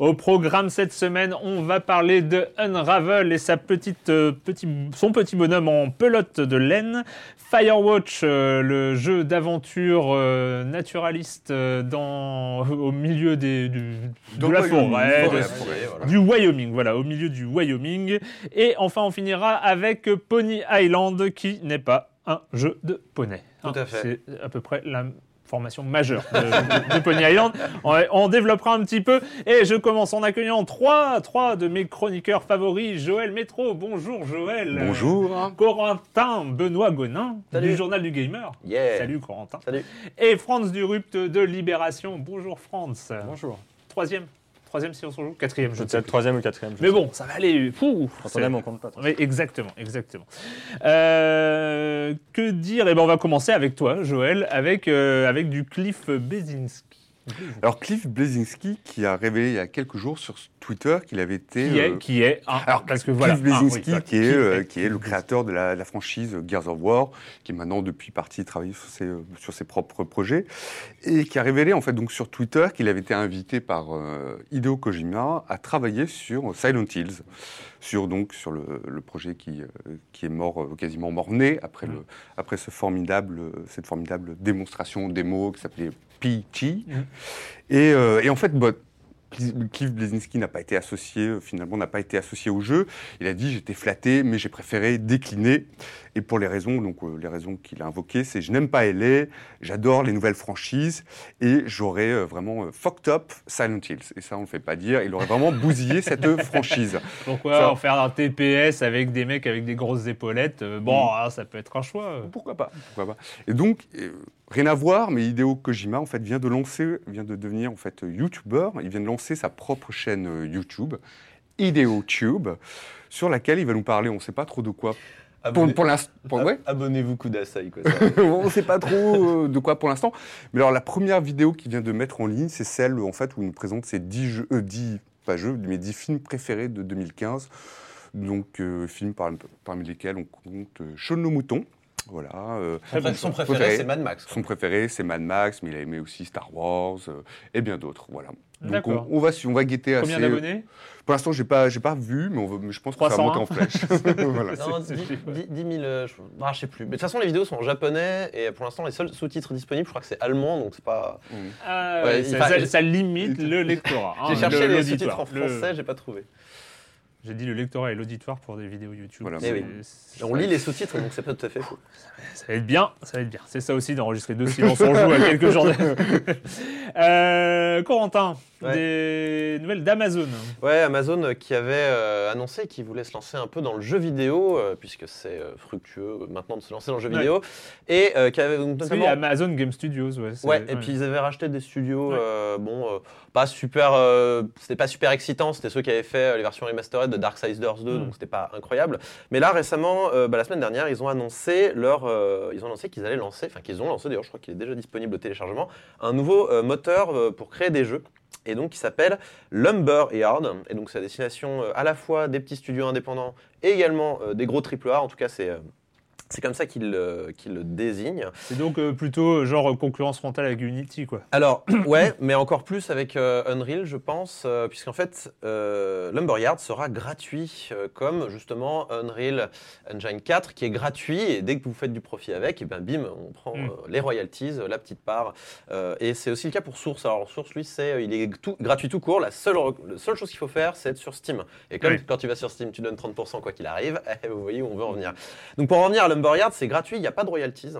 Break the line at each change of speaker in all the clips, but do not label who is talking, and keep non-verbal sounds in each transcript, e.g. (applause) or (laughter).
Au programme cette semaine, on va parler de Unravel et sa petite, euh, petit, son petit bonhomme en pelote de laine. Firewatch, euh, le jeu d'aventure euh, naturaliste dans, (laughs) au milieu des, du, de la forêt,
voilà.
du Wyoming, voilà, au milieu du Wyoming. Et enfin, on finira avec Pony Island, qui n'est pas un jeu de poney.
Tout à fait.
C'est à peu près la formation majeure de, de- de Pony Island. On, on développera un petit peu. Et je commence en accueillant trois, trois de mes chroniqueurs favoris. Joël Métro, bonjour Joël.
Bonjour.
Corentin Benoît Gonin,
Salut.
du Journal du Gamer.
Yeah.
Salut Corentin.
Salut.
Et Franz Durupt de Libération. Bonjour Franz.
Bonjour.
Troisième Troisième si on s'en joue Quatrième, je ne sais plus.
troisième ou quatrième.
Mais bon, ça va aller.
Pas. Quand
c'est-
on aime, on compte pas.
Oui, exactement, exactement. Euh, que dire? Eh ben, on va commencer avec toi, Joël, avec, euh, avec du Cliff Bezinski.
Alors Cliff Blazinski qui a révélé il y a quelques jours sur Twitter qu'il avait été...
Qui est,
euh,
qui est un-
Alors,
parce que
Cliff
voilà.
Blazinski,
ah, oui,
qui, est,
qui
euh, qui est le créateur de la, la franchise Gears of War, qui est maintenant depuis parti travailler sur ses, euh, sur ses propres projets, et qui a révélé en fait donc sur Twitter qu'il avait été invité par euh, Hideo Kojima à travailler sur Silent Hills, sur donc sur le, le projet qui, euh, qui est mort euh, quasiment mort-né après le après ce formidable euh, cette formidable démonstration démo qui s'appelait PG.
Mhm.
Et, et en fait, bah, Cliff Blazinski n'a pas été associé, euh, finalement, n'a pas été associé au jeu. Il a dit j'étais flatté, mais j'ai préféré décliner. Et pour les raisons, donc euh, les raisons qu'il a invoquées, c'est je n'aime pas LA, j'adore les nouvelles franchises et j'aurais euh, vraiment euh, fucked up Silent Hills. Et ça, on ne le fait pas dire. Il aurait vraiment bousillé cette (laughs) franchise.
Pourquoi
Ça-
en faire un TPS avec des mecs avec des grosses épaulettes Bon,
Mm.
ah, ça peut être un choix.
Pourquoi pas Pourquoi pas Et donc, rien à voir, mais Hideo Kojima en fait vient de lancer, vient de devenir en fait YouTuber. Il vient de lancer sa propre chaîne euh, YouTube, Hideo Tube, sur laquelle il va nous parler. On ne sait pas trop de quoi. Pour,
Abonnez-
pour l'instant, pour- ouais.
Abonnez-vous Kudasai quoi. ça. (laughs)
on ne sait pas trop euh, de quoi pour l'instant. Mais alors, la première vidéo qu'il vient de mettre en ligne, c'est celle en fait où il nous présente ses 10 jeux, euh, 10, pas jeux, mais 10 films préférés de 2015. Donc, euh, films par- parmi lesquels on compte euh, Shaun le mouton. Voilà. euh,
son préféré
Préféré.
c'est Mad Max. quoi.
son préféré, c'est Mad Max, mais il a aimé aussi Star Wars euh, et bien d'autres. Voilà. Donc on, on va, on va guetter
Combien
assez.
d'abonnés?
Pour l'instant, j'ai pas, j'ai pas vu, mais, on mais je pense que ça va
301.
monter en flèche. (laughs) voilà.
Non,
c'est-
10,
c'est- ouais.
10 000, euh, je, ah, je sais plus. Mais de toute façon, les vidéos sont en japonais et pour l'instant, les seuls sous-titres disponibles, je crois que c'est allemand, donc c'est pas. Ouais, il
ça,
fa-
ça- ça limite (laughs) le lectorat. hein,
J'ai cherché
le-
les sous-titres en
Le-
français, j'ai pas trouvé.
J'ai dit le lectorat et l'auditoire pour des vidéos YouTube.
Voilà.
C'est-
Eh oui.
c'est-
on lit les sous-titres, donc c'est pas tout à fait fou.
Ça va être bien, ça va être bien. C'est ça aussi d'enregistrer deux silences on joue à quelques jours. de- (laughs) Euh, Corentin,
Ouais.
des nouvelles d'Amazon.
Ouais, Amazon euh, qui avait euh, annoncé qu'il voulait se lancer un peu dans le jeu vidéo, euh, puisque c'est euh, fructueux euh, maintenant de se lancer dans le jeu
Ouais.
vidéo, et euh, qui avait donc
y
notamment...
Amazon Game Studios, ouais. c'est-
Ouais, et puis ils avaient racheté des studios,
Ouais.
euh, bon, euh, pas super, euh, c'était pas super excitant, c'était ceux qui avaient fait euh, les versions remastered de Darksiders 2,
Mm.
donc c'était pas incroyable. Mais là, récemment, euh, bah, la semaine dernière, ils ont annoncé leur, euh, ils ont annoncé qu'ils allaient lancer, enfin qu'ils ont lancé d'ailleurs, je crois qu'il est déjà disponible au téléchargement, un nouveau euh, moteur pour créer des jeux. Et donc, qui s'appelle Lumberyard. Et donc, c'est à destination à la fois des petits studios indépendants et également des gros AAA. En tout cas, c'est c'est comme ça qu'ils le- désignent.
C'est donc euh, plutôt euh, genre euh, concurrence frontale avec Unity, quoi.
Alors, (clears throat) (clears throat) ouais, mais encore plus avec euh, Unreal, je pense, puisqu'en fait, Lumberyard sera gratuit, comme justement Unreal Engine 4, qui est gratuit, et dès que vous faites du profit avec, et ben bim, on prend
Mm.
les royalties, la petite part. Et c'est aussi le cas pour Source. Alors, Source, lui, c'est, il est tout, gratuit tout court. La seule, la seule chose qu'il faut faire, c'est être sur Steam. Et comme
Oui.
quand tu vas sur Steam, tu donnes 30% quoi qu'il arrive, (laughs) eh, vous voyez où on veut en venir. Donc, pour en venir à Lumberyard, c'est gratuit, il n'y a pas de royalties.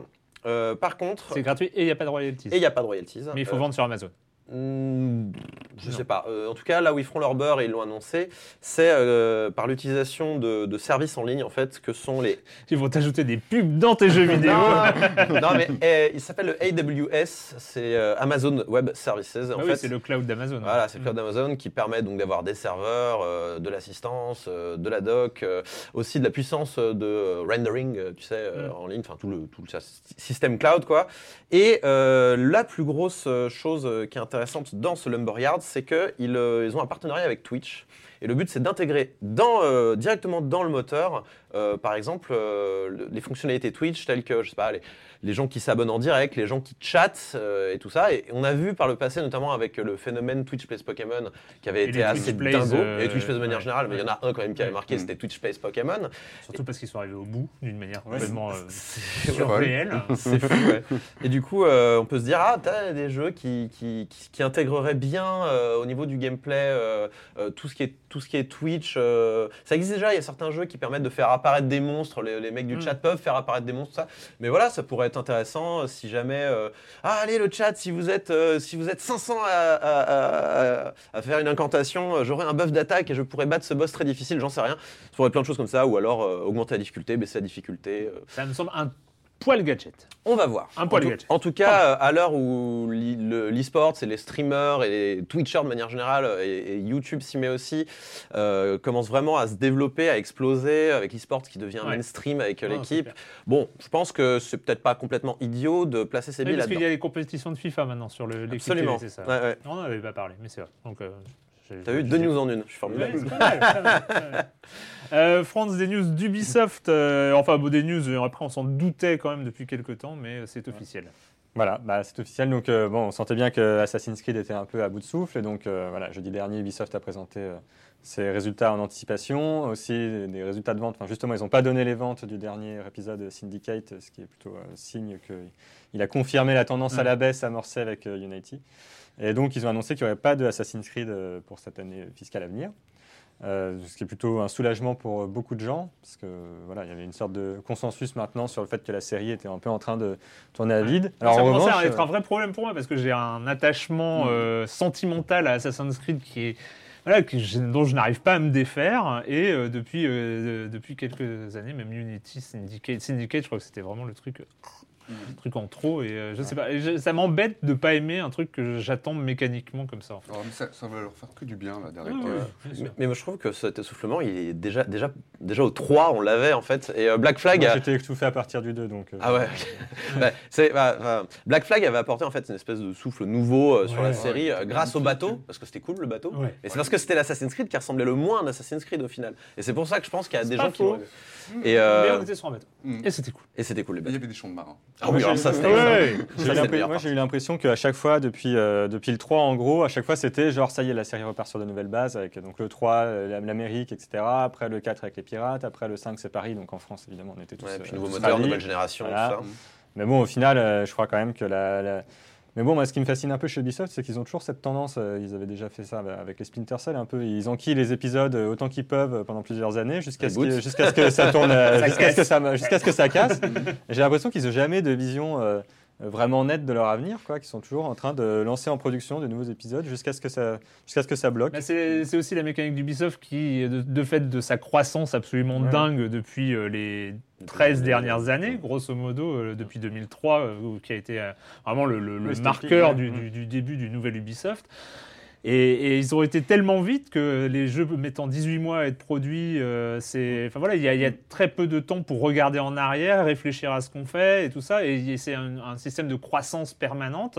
Euh, par contre,
C'est gratuit et il n'y a pas de royalties.
et il n'y a pas de royalties.
Mais il faut
Euh,
vendre sur Amazon.
Hmm, je sais pas. Euh, en tout cas, là où ils feront leur beurre et ils l'ont annoncé, c'est euh, par l'utilisation de, de services en ligne en fait que sont les.
Ils vont t'ajouter des pubs dans tes jeux (laughs) vidéo.
non, non, mais eh, il s'appelle le AWS, c'est euh, Amazon Web Services. En
Ah oui, c'est le cloud d'Amazon.
Voilà, c'est le cloud d'Amazon qui permet donc d'avoir des serveurs, de l'assistance, de la doc, aussi de la puissance de rendering, tu sais,
Mm.
en ligne, enfin tout le, tout le sy- système cloud, quoi. Et la plus grosse chose qui est dans ce Lumberyard, c'est qu'ils euh, ils ont un partenariat avec Twitch. Et le but, c'est d'intégrer dans, euh, directement dans le moteur, euh, par exemple, euh, le- les fonctionnalités Twitch telles que, je sais pas, les, les gens qui s'abonnent en direct, les gens qui chattent euh, et tout ça. Et on a vu par le passé, notamment avec le phénomène Twitch Plays Pokémon, qui avait
Et
été assez
Twitch
dingo,
euh,
et Twitch Plays de manière
ouais,
générale, mais il y en a un quand même qui avait marqué,
Mm.
c'était Twitch Plays Pokémon.
Surtout parce qu'ils sont arrivés au bout d'une manière complètement euh, (laughs) surréelle.
c'est fou, ouais. Et du coup, euh, on peut se dire, ah, t'as des jeux qui, qui, qui, qui intégreraient bien euh, au niveau du gameplay euh, euh, tout, ce qui est, tout ce qui est Twitch. euh, ça existe déjà, il y a certains jeux qui permettent de faire apparaître des monstres. Les, les mecs du
Mm.
chat peuvent faire apparaître des monstres, tout ça. Mais voilà, ça pourrait être intéressant euh, si jamais. euh, ah, allez, le chat, si vous êtes, euh, si vous êtes 500 à, à- à- à- à faire une incantation, j'aurai un buff d'attaque et je pourrais battre ce boss très difficile, j'en sais rien. Ça pourrait être plein de choses comme ça, ou alors euh, augmenter la difficulté, baisser la difficulté. euh,
Ça me semble un poil gadget.
on va voir.
Un poil
en, tout,
gadget.
en tout cas, euh, à l'heure où l'e- le- l'e-sport et les streamers et les Twitchers de manière générale euh, et, et YouTube s'y met aussi, euh, commence vraiment à se développer, à exploser avec l'e-sport qui devient
Ouais.
mainstream avec l'équipe. Bon, je pense que c'est peut-être pas complètement idiot de placer ses
Oui,
billes
parce qu'il y a des compétitions de FIFA maintenant sur le
Absolument.
télé, c'est ça.
Ouais, ouais.
On n'en avait pas parlé, mais c'est vrai. Donc, euh,
T'as vu deux news en une, je suis formidable. (laughs)
Euh, France, des news d'Ubisoft. euh, enfin, bon, des news, euh, après, on s'en doutait quand même depuis quelques temps, mais c'est officiel.
Voilà, bah, c'est officiel. Donc, euh, bon, on sentait bien que Assassin's Creed était un peu à bout de souffle. Et donc, voilà, jeudi dernier, Ubisoft a présenté ses résultats en anticipation, aussi des résultats de vente. Enfin, justement, ils n'ont pas donné les ventes du dernier épisode Syndicate, ce qui est plutôt euh, signe qu'il a confirmé la tendance à la baisse amorcée avec Unity. Et donc, ils ont annoncé qu'il n'y aurait pas de Assassin's Creed pour cette année fiscale à venir. Euh, ce qui est plutôt un soulagement pour euh, beaucoup de gens, parce que voilà, il y avait une sorte de consensus maintenant sur le fait que la série était un peu en train de tourner à vide.
Alors, ça
revanche,
à être
euh,
un vrai problème pour moi parce que j'ai un attachement
Mm.
euh, sentimental à Assassin's Creed qui est voilà, que je- dont je n'arrive pas à me défaire et euh, depuis euh, de- depuis quelques années même Unity Syndicate, Syndicate je crois que c'était vraiment le truc euh, le truc en trop et euh, je sais pas je- ça m'embête de pas aimer un truc que j'attends mécaniquement comme ça en fait.
Alors, mais ça, ça va leur faire que du bien, là.
Ouais, ouais, sûr.
Mais, mais moi, je trouve que cet essoufflement, il est déjà, déjà, déjà au 3, on l'avait en fait. Et euh, Black Flag
moi,
a,
j'étais étouffé à partir du 2, donc. euh,
Ah ouais. (laughs) Bah, c'est- bah, bah, Black Flag avait apporté en fait une espèce de souffle nouveau euh, sur
Ouais.
la série
Ouais.
grâce au bateau, parce que c'était cool le bateau.
Ouais.
Et c'est parce que c'était l'Assassin's Creed qui ressemblait le moins à un Assassin's Creed au final. Et c'est pour ça que je pense qu'il y a des gens qui
faux.
Et, euh,
Mais on était sur un bateau
Mm.
et c'était cool.
et c'était cool les
Il y
bateaux.
avait des champs de marins.
Ah oui, alors
j'ai-
ça c'était.
Ouais.
moi, j'ai eu l'impression qu'à chaque fois, depuis, euh, depuis le 3, en gros, à chaque fois, c'était genre, ça y est, la série repart sur de nouvelles bases, avec donc, le 3, euh, l'Amérique, etc. Après, le 4 avec les pirates. Après, le 5, c'est Paris. Donc, en France, évidemment, on était tous.
Ouais,
euh,
puis nouveau moteur, nouvelle génération,
Voilà.
tout ça.
Mais bon, au final, euh, je crois quand même que la, la- Mais bon, moi, ce qui me fascine un peu chez Ubisoft, c'est qu'ils ont toujours cette tendance. euh, ils avaient déjà fait ça bah, avec les Splinter Cell un peu. Ils enquillent les épisodes euh, autant qu'ils peuvent euh, pendant plusieurs années jusqu'à ce, que- jusqu'à ce que ça tourne, (laughs) jusqu'à ce ce que ça casse. (laughs) J'ai l'impression qu'ils n'ont jamais de vision euh, vraiment nette de leur avenir, quoi. Qu'ils sont toujours en train de lancer en production de nouveaux épisodes jusqu'à ce que ça, jusqu'à ce que ça bloque.
Bah, c'est aussi la mécanique d'Ubisoft qui, de, de fait de sa croissance absolument
Ouais.
dingue depuis euh, les 13 dernières années, grosso modo, euh, depuis 2003, euh, qui a été euh, vraiment le, marqueur du, du- du début du nouvel Ubisoft. Et, et ils ont été tellement vite que les jeux mettant 18 mois à être produits, euh, c'est, enfin voilà, il y, a- il y a très peu de temps pour regarder en arrière, réfléchir à ce qu'on fait et tout ça. Et c'est un, un système de croissance permanente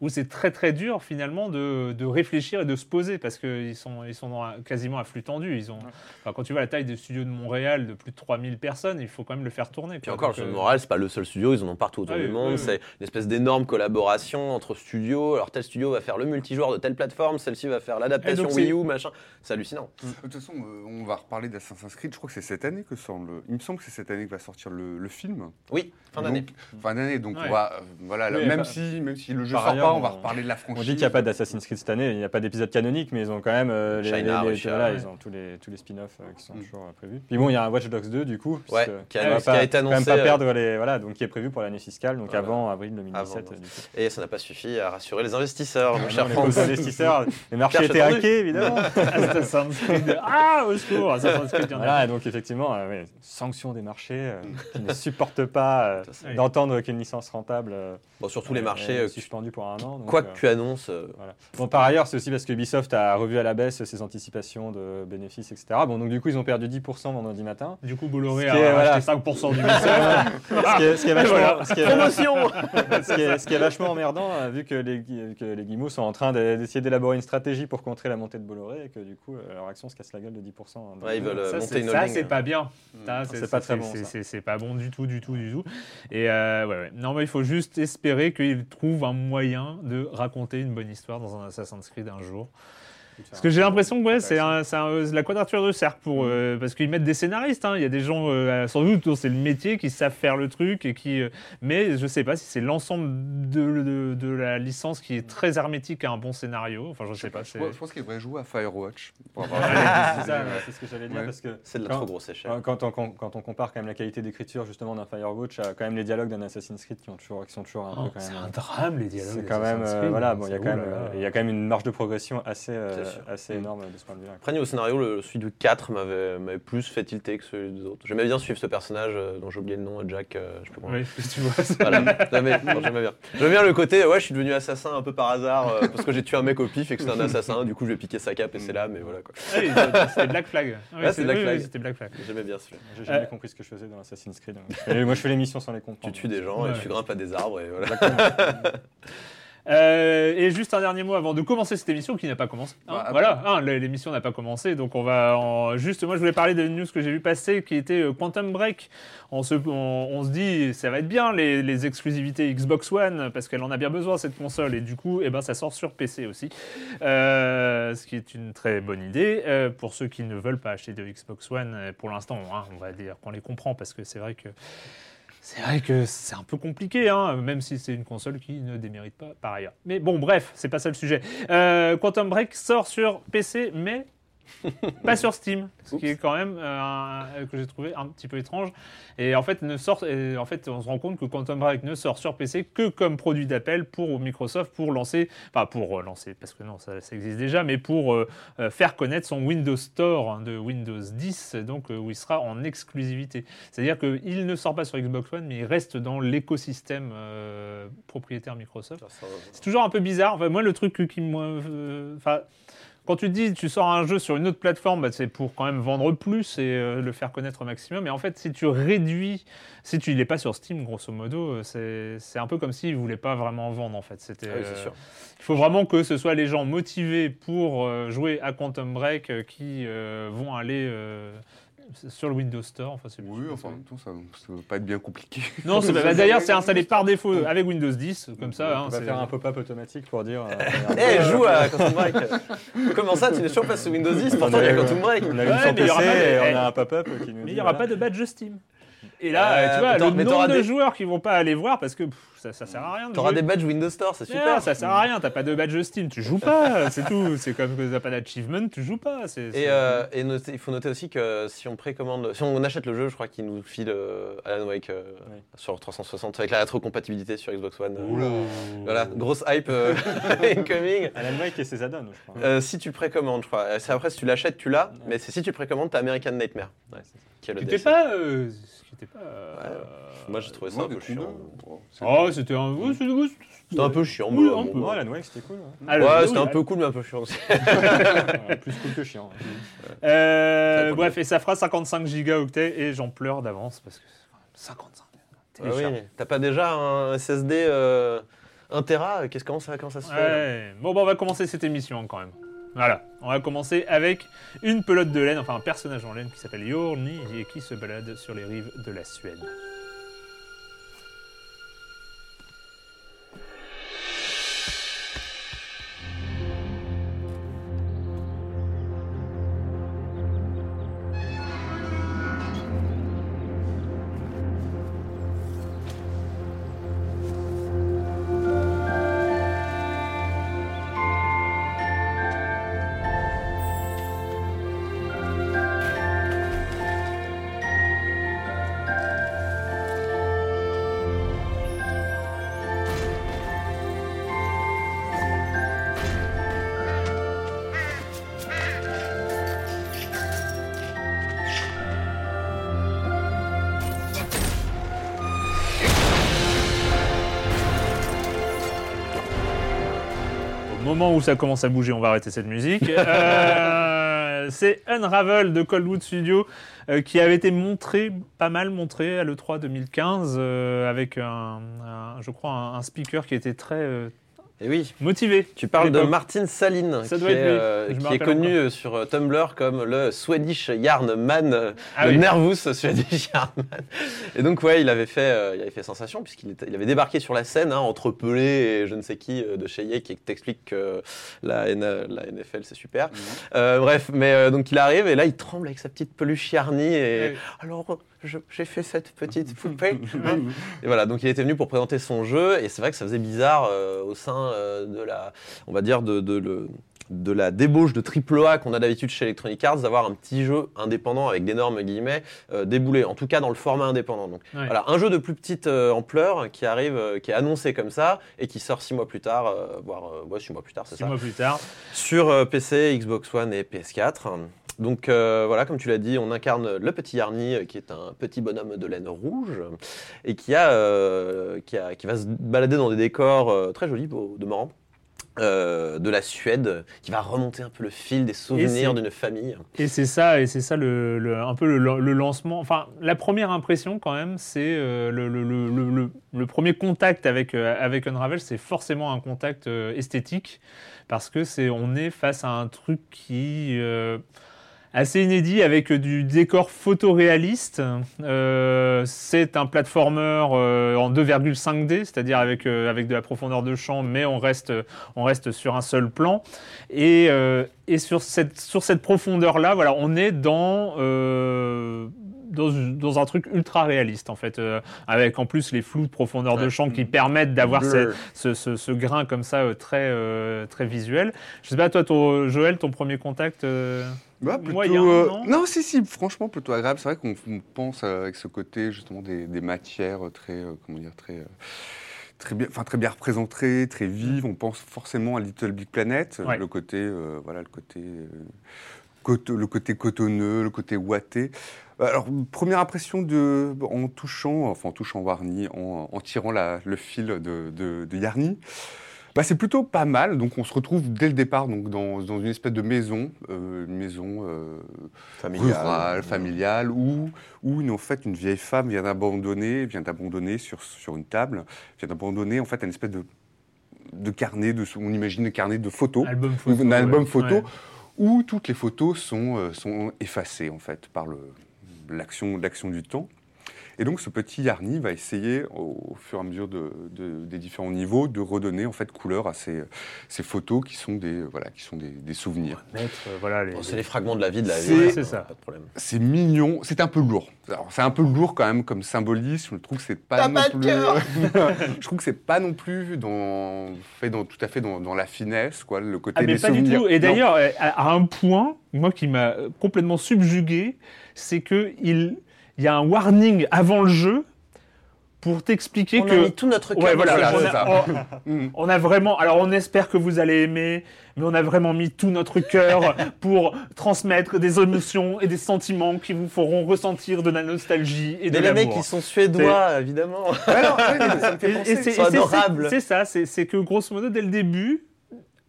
où c'est très très dur finalement de, de réfléchir et de se poser parce qu'ils sont, ils sont dans un- quasiment à flux tendu. Ils ont, enfin, quand tu vois la taille des studios de Montréal de plus de 3000 personnes, il faut quand même le faire tourner.
Puis
quoi.
encore,
Donc,
le
euh,
Moral, c'est pas le seul studio, ils en ont partout autour
Ah oui,
du monde.
oui, oui.
C'est une espèce d'énorme collaboration entre studios. Alors, tel studio va faire le multijoueur de telle plateforme, celle-ci va faire l'adaptation Wii U, machin. C'est hallucinant.
De toute façon, euh, on va reparler d'Assassin's Creed. Je crois que c'est cette année que sort le. Il me semble que c'est cette année que va sortir le, le film.
Oui, fin d'année.
Fin d'année. Donc,
Ouais.
on va, euh, voilà,
Oui,
même, si, même si le jeu sort
ailleurs,
pas, on va
on-
reparler de la
On
franchise.
dit qu'il n'y a pas d'Assassin's Creed cette année, il n'y a pas d'épisode canonique, mais ils ont quand même euh, les,
China,
les- les-
Russia,
voilà,
ouais.
ils ont tous les, tous les spin-offs euh, qui sont
Mm.
toujours euh, prévus. Puis bon, il y a un Watch Dogs 2 du coup,
Ouais, qui a-
on va
qui a
pas-
été
quand même
annoncé,
pas
euh,
perdre les voilà, donc qui est prévu pour l'année fiscale, donc
Voilà.
avant avril 2017.
Avant,
euh, du coup.
Et ça n'a pas suffi à rassurer les investisseurs, mon
Ah
cher
les
Franck.
investisseurs, les marchés étaient hackés évidemment. (laughs)
Assassin's Creed. Ah, au secours, Assassin's Creed, il y en a.
Voilà, et donc effectivement, euh, ouais, sanction des marchés euh, (laughs) qui ne supportent pas euh, d'entendre qu'une licence rentable euh,
Bon, surtout les
est-
marchés,
est
euh,
suspendue pour un an. donc,
quoi
euh,
que tu annonces. euh,
Voilà. Bon, par ailleurs, c'est aussi parce que Ubisoft a revu à la baisse ses anticipations de bénéfices, etc. Bon, donc du coup, ils ont perdu 10% vendredi matin.
Du coup, Bolloré a
voilà.
acheté 5% du (laughs)
Promotion
ce qui est- vachement emmerdant, euh, vu que les, que les sont en train de- d'essayer d'élaborer une stratégie pour contrer la montée de Bolloré et que du coup, euh, leur action se casse la gueule de 10%.
Ouais, ils veulent euh,
Ça,
monter
c'est-
une
ça,
holding.
c'est pas bien.
C'est pas très bon,
c'est- pas bon du tout, du tout, du tout. Et euh, ouais, ouais. Non, mais il faut juste espérer qu'ils trouvent un moyen de raconter une bonne histoire dans un Assassin's Creed un jour. Parce que j'ai l'impression que ouais, c'est la quadrature de cercle pour eux, parce qu'ils mettent des scénaristes. hein. Il y a des gens, euh, sans doute, dont c'est le métier, qui savent faire le truc et qui. euh, mais je sais pas si c'est l'ensemble de, de- de la licence qui est très hermétique à un bon scénario. Enfin, je sais pas.
Je pense, je pense qu'il devrait jouer à Firewatch. Avoir-
C'est ça, c'est ce que j'allais dire
Ouais.
parce que
C'est de la
Quand-
trop grosse échelle.
Euh, Quand on, quand, quand on compare quand même la qualité d'écriture justement d'un Firewatch à quand même les dialogues d'un Assassin's Creed qui, ont toujours, qui sont toujours un
Oh,
peu quand
c'est un drame les dialogues.
C'est quand même
d'Assassin's
euh,
Creed,
voilà bon il y a
c'est
quand même
oulala.
euh, il y a quand même une marge de progression assez euh. Assez
Mm.
énorme de ce point de vue-là.
Après, niveau scénario, le, celui de 4 m'avait plus fait tilter que celui des autres. J'aimais bien suivre ce personnage euh, dont j'ai oublié le nom, Jack, euh, je sais plus comment.
Oui, tu vois.
Voilà, j'aimais non, j'aimais bien. J'aimais bien le côté, ouais, je suis devenu assassin un peu par hasard euh, parce que j'ai tué un mec au pif et que c'est un assassin. Du coup, je vais piquer sa cape et c'est là, mais voilà quoi.
Ah c'était Black Flag. Ah oui,
Ouais, c'est Black
oui,
Flag.
oui, c'était Black Flag.
J'aimais bien celui-là.
J'ai jamais
Euh,
compris ce que je faisais dans Assassin's Creed. hein. Moi je fais les missions sans les
Tu
comprendre.
tues des gens et
Ouais.
tu grimpes à des arbres et voilà. (laughs)
Euh, et juste un dernier mot avant de commencer cette émission qui n'a pas commencé. hein.
Bah,
voilà, hein, l'émission n'a pas commencé, donc on va en... juste. Moi, je voulais parler d'une news que j'ai vu passer, qui était euh, Quantum Break. On se, on, on se dit, ça va être bien les, les exclusivités Xbox One parce qu'elle en a bien besoin cette console, et du coup, eh ben, ça sort sur PC aussi, Euh, ce qui est une très bonne idée euh, pour ceux qui ne veulent pas acheter de Xbox One. Pour l'instant, hein, on va dire qu'on les comprend parce que c'est vrai que c'est vrai que c'est un peu compliqué, hein, même si c'est une console qui ne démérite pas par ailleurs. Mais bon, bref, c'est pas ça le sujet. Euh, Quantum Break sort sur PC, mais (laughs) pas sur Steam, ce qui est quand même euh, un- que j'ai trouvé un petit peu étrange. Et en fait, ne sort, et en fait, on se rend compte que Quantum Break ne sort sur PC que comme produit d'appel pour Microsoft pour lancer, enfin pour euh, lancer, parce que non, ça, ça existe déjà, mais pour euh, faire connaître son Windows Store hein, de Windows 10, donc euh, où il sera en exclusivité. C'est-à-dire qu'il ne sort pas sur Xbox One, mais il reste dans l'écosystème propriétaire Microsoft. C'est toujours un peu bizarre. Enfin, moi, le truc qui me. Enfin. Quand tu dis tu sors un jeu sur une autre plateforme, bah, c'est pour quand même vendre plus et euh, le faire connaître au maximum. Mais en fait, si tu réduis, si tu l'es pas sur Steam, grosso modo, euh, c'est un peu comme s'ils voulaient pas vraiment vendre en fait. C'était.
Ah oui,
euh, il faut vraiment que ce soit les gens motivés pour euh, jouer à Quantum Break qui vont aller sur le Windows Store. Enfin, c'est
Oui, enfin, en même temps, ça ne va pas être bien compliqué. (laughs)
Non, c'est (laughs) bah, d'ailleurs c'est installé par défaut avec Windows 10, comme ça. hein,
On va
c'est-
faire un pop-up automatique pour dire. euh, (laughs)
Eh,
regardez,
joue à Quantum Break Comment ça, tu n'es toujours pas sous Windows 10 Pourtant, il y a Quantum Break
On a
Ouais,
une PC et
eh,
on a un pop-up qui nous dit.
Mais il n'y aura pas de badge Steam. Et là,
Euh,
tu vois,
attends,
le
mais
nombre de
des-
joueurs qui vont pas aller voir parce que pff, ça, ça sert à rien. de
T'auras
jouer.
des badges Windows Store, c'est
Ouais,
super.
ça sert à rien, t'as pas de badge Steam, tu joues pas, (laughs) c'est tout. C'est comme que t'as pas d'achievement, tu joues pas. c'est- c'est-
Et, euh, et noter- il faut noter aussi que si on précommande, si on achète le jeu, je crois qu'il nous file euh, Alan Wake euh,
Oui.
sur 360 avec la rétrocompatibilité sur Xbox One. euh,
Oula.
Voilà, grosse hype euh, (laughs) (laughs) incoming.
Alan Wake et ses add-ons, je crois.
Euh, si tu précommandes, je crois. Euh, C'est après, si tu l'achètes, tu l'as. Mais c'est si tu précommandes, t'as American Nightmare.
Ouais, c'est ça.
Qui est le
Qui était
DLC.
pas. Euh, pas. euh,
Moi, j'ai trouvé ça un peu chiant.
c'est-
Oh, c'était un. ouais, c'était- ouais,
C'était un peu chiant.
Oui,
mais
un
bon,
peu.
Non,
bah.
Alan Wake, c'était cool. ouais.
Ah, le-
Ouais, c'était un
ouais.
peu cool, mais un peu chiant aussi. (laughs)
Ouais, plus cool que chiant.
Euh,
Ça va
bref, et ça fera 55 gigaoctets et j'en pleure d'avance parce que 55.
Ah oui,
télécharge.
T'as pas déjà un SSD euh, 1 Tera? Qu'est-ce comment ça, comment ça se fait là?
Ouais. Bon, bah, on va commencer cette émission quand même. Voilà, on va commencer avec une pelote de laine, enfin un personnage en laine qui s'appelle Yorni et qui se balade sur les rives de la Suède. Moment où ça commence à bouger, on va arrêter cette musique. (laughs) Euh, c'est Unravel de Coldwood Studio euh, qui avait été montré, pas mal montré à l'E3 2015 euh, avec un, un- je crois, un, un speaker qui était très euh,
Et oui.
motivé.
Tu parles de. Martin Saline,
Ça
qui,
doit
est, euh, qui est connu
encore.
euh, sur euh, Tumblr comme le Swedish Yarn Man, euh,
Ah
le
oui.
nervous Swedish (laughs) Yarn Man. Et donc ouais, il avait fait, euh, il avait fait sensation puisqu'il il avait débarqué sur la scène hein, entre Pelé et je ne sais qui euh, de chez Yale qui t'explique que la, N- la NFL c'est super. Euh, bref, mais euh, donc il arrive et là il tremble avec sa petite peluche Yarny et
Oui.
alors j'ai fait cette petite poupée. (laughs) Et voilà, donc il était venu pour présenter son jeu, et c'est vrai que ça faisait bizarre euh, au sein euh, de la, on va dire, de, de le- de la débauche de AAA qu'on a d'habitude chez Electronic Arts, d'avoir un petit jeu indépendant avec d'énormes guillemets euh, déboulé, en tout cas dans le format indépendant. Donc
Ouais.
voilà, un jeu de plus petite euh, ampleur qui arrive, euh, qui est annoncé comme ça, et qui sort six mois plus tard, euh, voire ouais, six mois plus tard, c'est
Six
ça
mois plus tard.
sur PC, Xbox One et PS4. Donc euh, voilà, comme tu l'as dit, on incarne le petit Yarny, qui est un petit bonhomme de laine rouge, et qui, a, euh, qui, a- qui va se balader dans des décors euh, très jolis, demeurant, euh, de la Suède, qui va remonter un peu le fil des souvenirs d'une famille.
Et c'est ça, et c'est ça le, le- un peu le, le lancement. Enfin, la première impression quand même, c'est euh, le, le- le- le- le- le premier contact avec euh, avec Unravel, c'est forcément un contact euh, esthétique parce que c'est on est face à un truc qui assez inédit avec du décor photoréaliste. Euh, c'est un platformer euh, en 2,5D, c'est-à-dire avec, euh, avec de la profondeur de champ, mais on reste, on reste sur un seul plan. Et, euh, et sur cette, sur cette profondeur-là, voilà, on est dans, euh, dans, dans un truc ultra réaliste, en fait, euh, avec en plus les flous de profondeur de champ qui permettent d'avoir ce, ce- ce grain comme ça euh, très, euh, très visuel. Je sais pas, toi, ton, Joël, ton premier contact
Bah, plutôt,
Moyen, non?
si, si, franchement, plutôt agréable. C'est vrai qu'on on pense avec ce côté, justement, des, des matières très, comment dire, très, très, bien, enfin, très bien représentées, très vives. On pense forcément à Little Big Planet,
Ouais.
le côté, euh, voilà, le côté, euh, le côté cotonneux, le côté ouaté. Alors, première impression de, en touchant, enfin, en touchant Warny, en, en tirant la- le fil de, de, de Yarny, bah, c'est plutôt pas mal. Donc, on se retrouve dès le départ donc, dans, dans une espèce de maison, euh, une maison euh, rurale, familiale, où, où une, en fait, une vieille femme vient d'abandonner, vient d'abandonner sur, sur une table, vient d'abandonner en fait une espèce de, de carnet, de, on imagine un carnet de photos,
album photo
un album
ouais.
photo,
Ouais.
où toutes les photos sont, euh, sont effacées en fait par le- l'action du temps. Et donc ce petit Yarny va essayer, au, fur et à mesure de, de- des différents niveaux, de redonner en fait couleur à ces, ces photos qui sont des, voilà, qui sont des, des souvenirs.
Mettre, euh, voilà, les,
Bon, c'est les fragments de la vie de la vie.
c'est ça.
Pas de problème.
C'est mignon, c'est un peu lourd. Alors, c'est un peu lourd quand même comme symbolisme. Je trouve que c'est pas non
pas
plus.
cœur (laughs)
je trouve que c'est pas non plus dans, fait dans, tout à fait dans, dans la finesse, quoi, le côté
Ah, mais
des
pas du
souvenirs.
tout. Et d'ailleurs, euh, à, à un point, moi qui m'a complètement subjugué, c'est que il, il y a un warning avant le jeu pour t'expliquer
On
que
a mis tout notre cœur
Ouais, voilà, on, a, on- on a vraiment. Alors, on espère que vous allez aimer, mais on a vraiment mis tout notre cœur (laughs) pour transmettre des émotions et des sentiments qui vous feront ressentir de la nostalgie et de
Mais les mecs,
l'amour.
ils sont suédois, évidemment.
Mais (laughs) ça me fait penser.
c'est- et c'est- ça, c'est c'est que grosso modo, dès le début,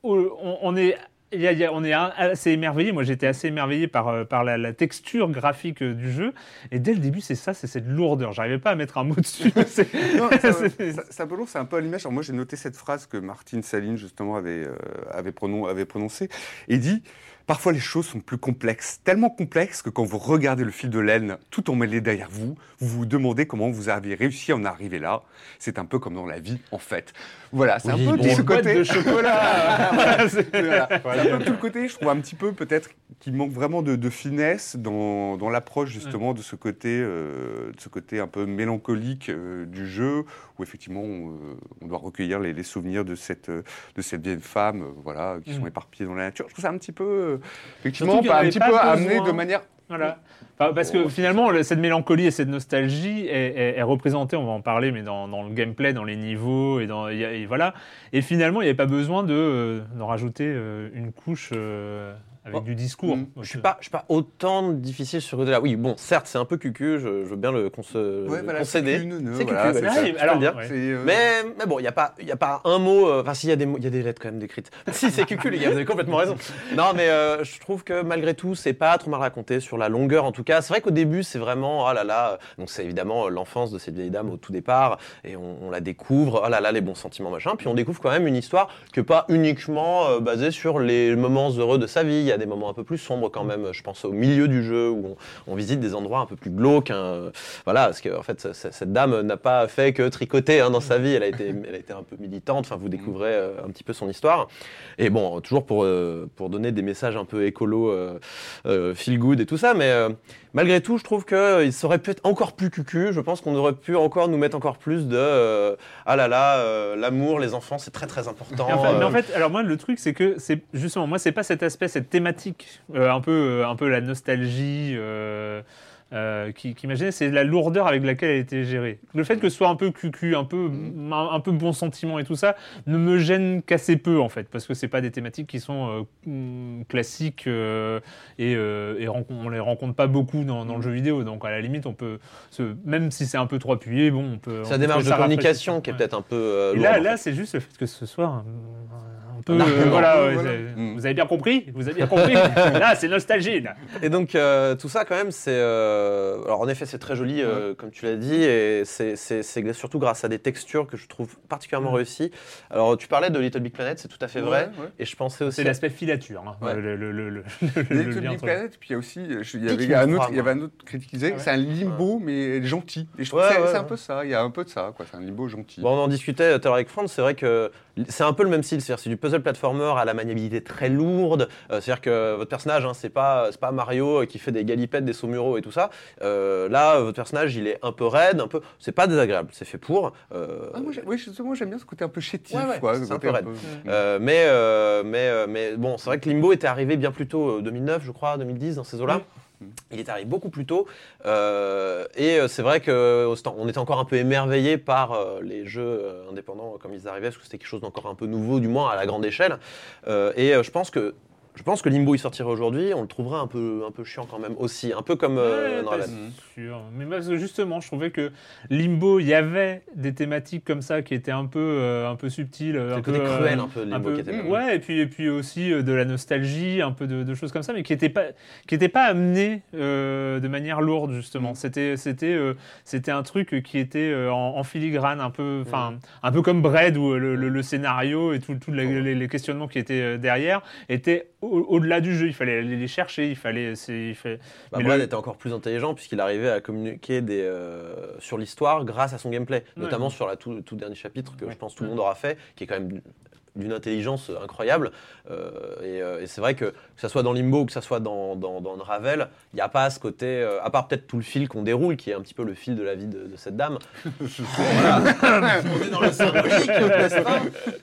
on, on est. il y a- il y a- on est assez émerveillé. Moi, j'étais assez émerveillé par, euh, par la, la texture graphique euh, du jeu. Et dès le début, c'est ça, c'est cette lourdeur. J'arrivais pas à mettre un mot dessus. (laughs)
Non, (laughs) ça- ça- ça peut lourd, c'est un peu à l'image. Moi, j'ai noté cette phrase que Martine Saline, justement, avait, euh, avait, pronon- avait prononcée. Il dit Parfois, les choses sont plus complexes, tellement complexes que quand vous regardez le fil de laine tout emmêlé derrière vous, vous vous demandez comment vous avez réussi à en arriver là. C'est un peu comme dans la vie, en fait. Voilà, c'est
Oui,
un peu
bon,
tout ce côté.
de chocolat. (laughs) Voilà, c'est- (laughs)
Voilà. C'est un peu tout le côté, je trouve un petit peu peut-être qu'il manque vraiment de, de finesse dans, dans l'approche justement de ce côté, euh, de ce côté un peu mélancolique euh, du jeu, où effectivement on, euh, on doit recueillir les, les souvenirs de cette, de cette vieille femme, euh, voilà, qui sont
Mm.
éparpillées dans la nature. Je trouve ça un petit peu, euh, effectivement, un petit
pas
peu amené de manière.
Voilà. Enfin, parce que finalement, le- cette mélancolie et cette nostalgie est, est- est représentée, on va en parler, mais dans, dans le gameplay, dans les niveaux, et, dans, et voilà. Et finalement, il n'y avait pas besoin de, euh, d'en rajouter euh, une couche euh, avec
Bon.
du discours.
Mm.
Je suis pas, je suis pas autant difficile sur côté-là. Oui, bon, certes, c'est un peu cucu, je, je veux bien le conce-
Ouais, voilà,
concéder.
c'est voilà,
cucu, voilà,
alors, ouais.
Euh,
Mais, mais bon, il n'y a, pas- y a pas un mot. euh, Enfin, s'il y, a des mots- y a des lettres quand même décrites. (laughs) si, c'est cucu, les gars, vous avez complètement raison. Non, mais euh, je trouve que malgré tout, c'est pas trop mal raconté sur la longueur en tout cas. C'est vrai qu'au début, c'est vraiment, oh là là. Donc, c'est évidemment l'enfance de cette vieille dame au tout départ. Et on, on la découvre, oh là là, les bons sentiments, machin. Puis on découvre quand même une histoire qui n'est pas uniquement euh, basée sur les moments heureux de sa vie. Y a des moments un peu plus sombres quand même. Je pense au milieu du jeu où on, on visite des endroits un peu plus glauques. hein. Voilà, parce que en fait, cette dame n'a pas fait que tricoter hein, dans sa vie. Elle a été, elle a été un peu militante. Enfin, vous découvrez euh, un petit peu son histoire. Et bon, toujours pour, euh, pour donner des messages un peu écolo, euh, feel good et tout ça. Mais malgré tout, je trouve qu'il serait peut-être encore plus cucu. Je pense qu'on aurait pu encore nous mettre encore plus de euh, ah là là, euh, l'amour, les enfants, c'est très très important.
En fait, mais en fait, alors moi, le truc, c'est que c'est justement, moi, c'est pas cet aspect, cette thématique, euh, un peu, euh, un peu la nostalgie. euh, euh, qui, qui c'est la lourdeur avec laquelle elle a été gérée. Le fait que ce soit un peu cucu, un peu, un, un peu bon sentiment et tout ça, ne me gêne qu'assez peu en fait, parce que c'est pas des thématiques qui sont euh, mm, classiques euh, et, et on les rencontre pas beaucoup dans, dans le jeu vidéo. Donc à la limite, on peut, se, même si c'est un peu trop appuyé, bon, on peut.
la
peut
démarche de
ça
communication qui est peut-être un peu.
là,
lourde, en
là
fait.
c'est juste le fait que ce soit un, un peu. Euh,
argument.
voilà, ouais,
Voilà.
c'est-
Mm.
Vous avez bien compris Vous avez bien compris (laughs) Là, c'est nostalgie. Là.
Et donc euh, tout ça quand même c'est euh, alors en effet c'est très joli euh, comme tu l'as dit et c'est- surtout grâce à des textures que je trouve particulièrement
Mm.
réussies. Alors tu parlais de Little Big Planet c'est tout à fait vrai
Ouais, ouais.
et je pensais aussi
C'est l'aspect filature. hein,
Ouais.
le, le, le, le,
Il y a
le
Little Big Planet, puis il y a aussi, il y avait un autre, il y avait un autre critique qui disait,
Ah ouais.
c'est un limbo mais gentil. Et je trouve
Ouais,
que c'est un peu ça, il y a un peu de ça, quoi. C'est un limbo gentil.
Bon, on en discutait tout à l'heure avec Franz, c'est vrai que c'est un peu le même style, c'est-à-dire c'est du puzzle platformer à la maniabilité très lourde, Euh, c'est-à-dire que votre personnage, hein, c'est pas, c'est pas Mario qui fait des galipettes, des saumuraux et tout ça. Euh, là, votre personnage, il est un peu raide, un peu, c'est pas désagréable, c'est fait pour. Euh,
Ah, moi, oui, justement, j'aime bien ce côté un peu chétif,
Ouais, ouais,
quoi.
c'est
ce
un peu raide. Mais, euh, mais, euh, mais bon, c'est vrai que Limbo était arrivé bien plus tôt, euh, 2009, je crois, 2010, dans ces eaux-là. Il est arrivé beaucoup plus tôt. Euh, et euh, c'est vrai qu'on on était encore un peu émerveillé par euh, les jeux euh, indépendants comme ils arrivaient, parce que c'était quelque chose d'encore un peu nouveau, du moins à la grande échelle. Euh, et euh, je pense que. Je pense que Limbo il sortirait aujourd'hui, on le trouverait un peu, un peu chiant quand même aussi, un peu comme euh,
Ouais, pas sûr. Mais parce que justement, je trouvais que Limbo, il y avait des thématiques comme ça qui étaient un peu, euh, un peu subtiles. Un peu,
cruel
euh,
un peu
un peu-
qui était
ouais, et puis, et puis aussi euh, de la nostalgie, un peu de, de choses comme ça, mais qui n'étaient pas, qui étaient pas amenées de manière lourde, justement. C'était, c'était, euh, c'était un truc qui était en, en filigrane, un peu, enfin, un peu comme Bread, où le, le- le scénario et tout, tout les, les- les questionnements qui étaient derrière étaient au- au-delà du jeu, il fallait aller les chercher, il fallait. il
Bah,
mais
Brad
le-
était encore plus intelligent puisqu'il arrivait à communiquer des, euh, sur l'histoire grâce à son gameplay,
Ouais.
notamment sur la tout, tout dernier chapitre que
Ouais.
je pense tout le monde aura fait, qui est quand même d'une intelligence incroyable. Euh, et euh, et c'est vrai que que ce soit dans Limbo ou que ce soit dans, dans, dans Unravel, il n'y a pas ce côté, euh, à part peut-être tout le fil qu'on déroule, qui est un petit peu le fil de la vie de, de cette dame. (laughs) Voilà. On est dans le symbolique, n'est-ce pas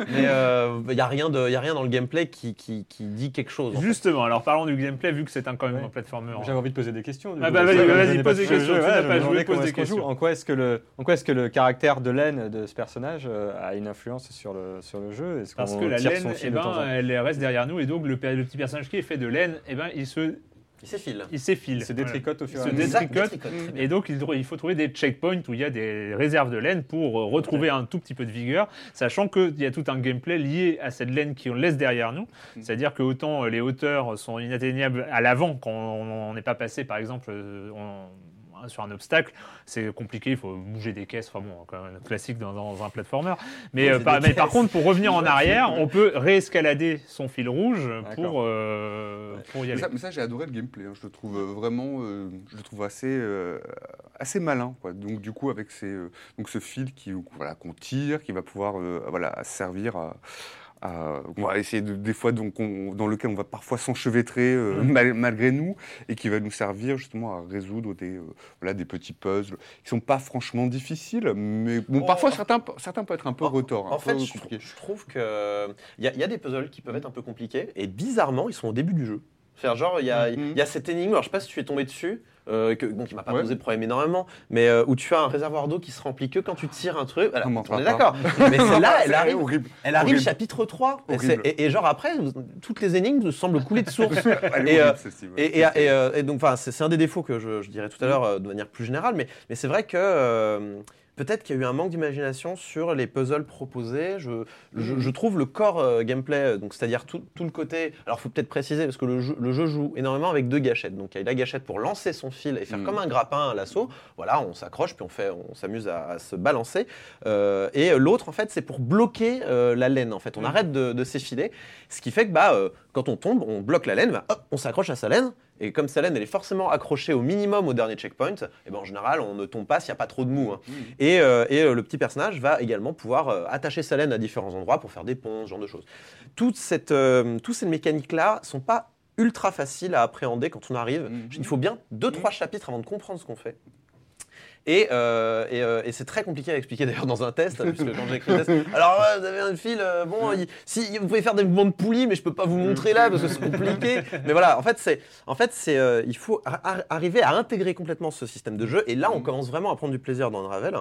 Mais euh, il n'y a, rien de- il y a rien dans le gameplay qui, qui, qui dit quelque chose. en fait.
Justement, alors parlons du gameplay, vu que c'est un, quand même
Ouais.
un platformer.
J'avais envie de poser des questions.
Ah bah vas-y,
n'ai
pose des questions,
jeu, ouais,
pas joué, pose des.
En quoi est-ce que le, en quoi est-ce que le caractère de laine de ce personnage euh, a une influence sur le sur le jeu? Est-ce
Parce que la laine,
son
eh ben, elle reste derrière nous, et donc le, pe- le petit personnage qui est fait de laine, eh ben, il se,
Il s'effile.
il s'effile.
Il se
Voilà.
détricote au fur et
Se
à mesure.
détricote.
Exact, détricote.
Et donc, il, il faut trouver des checkpoints où il y a des réserves de laine pour euh, retrouver un tout petit peu de vigueur, sachant qu'il y a tout un gameplay lié à cette laine qu'on laisse derrière nous. C'est-à-dire que autant euh, les hauteurs sont inatteignables à l'avant quand on on n'est pas passé, par exemple, euh, on- sur un obstacle, c'est compliqué, il faut bouger des caisses, enfin bon, quand même classique dans, dans un platformer. Mais, euh, par, mais contre, pour revenir en (laughs) arrière, on peut réescalader son fil rouge pour, euh, pour y
Mais
aller.
ça, mais ça, j'ai adoré le gameplay. hein. Je le trouve euh, vraiment, euh, je le trouve assez, assez malin. quoi. Donc du coup, avec ces, donc ce fil qui, voilà, qu'on tire, qui va pouvoir, voilà, servir à, on va essayer de, des fois donc on- dans lequel on va parfois s'enchevêtrer euh, mal- malgré nous et qui va nous servir justement à résoudre des, euh, voilà, des petits puzzles qui sont pas franchement difficiles, mais bon,
Oh,
parfois certains, certains peuvent être un peu
En-
retors,
En fait, je, trouve que il y, a- il y a des puzzles qui peuvent être un peu compliqués et bizarrement, ils sont au début du jeu. C'est genre, il y a,
Mhm.
il y a cette énigme, alors je sais pas si tu es tombé dessus, euh, que, bon, qui m'a pas
Ouais.
posé de problème énormément, mais euh, où tu as un réservoir d'eau qui se remplit que quand tu tires un truc. Voilà,
On
est d'accord. (laughs) Mais celle-là, elle
C'est
arrive,
horrible.
elle arrive
Horrible.
chapitre 3. Et, genre après, toutes les énigmes semblent couler de source. (laughs) Et, euh. Et, et- euh, et donc, enfin, c'est un des défauts que je, je dirais tout à l'heure euh, de manière plus générale, mais, mais c'est vrai que peut-être qu'il y a eu un manque d'imagination sur les puzzles proposés. Je, je, je trouve le core euh, gameplay, euh, donc c'est-à-dire tout, tout le côté. Alors, faut peut-être préciser parce que le jeu, le jeu joue énormément avec deux gâchettes. Donc, il y a la gâchette pour lancer son fil et faire
Mm.
comme un grappin à l'assaut. Voilà, on s'accroche puis on fait, on s'amuse à, à se balancer. Euh, et l'autre, en fait, c'est pour bloquer euh, la laine. En fait, on arrête de, de s'effiler, ce qui fait que bah, quand on tombe, on bloque la laine, bah, hop, on s'accroche à sa laine. Et comme sa laine, elle est forcément accrochée au minimum au dernier checkpoint, et ben en général, on ne tombe pas s'il n'y a pas trop de mou. hein. Et, euh, et, euh, le petit personnage va également pouvoir euh, attacher sa laine à différents endroits pour faire des ponts, ce genre de choses. Toute cette, toutes ces mécaniques-là sont pas ultra faciles à appréhender quand on arrive.
Mhm.
Il faut bien deux, trois chapitres avant de comprendre ce qu'on fait. Et, euh, et, euh, et c'est très compliqué à expliquer d'ailleurs dans un test, puisque quand j'ai écrit le test, (laughs) alors ouais, vous avez un fil, euh, bon, il- si vous pouvez faire des mouvements de poulie, mais je peux pas vous montrer là parce que c'est compliqué. Mais voilà, en fait, c'est, en fait, c'est, euh, il faut ar- ar- arriver à intégrer complètement ce système de jeu. Et là, on commence vraiment à prendre du plaisir dans Unravel.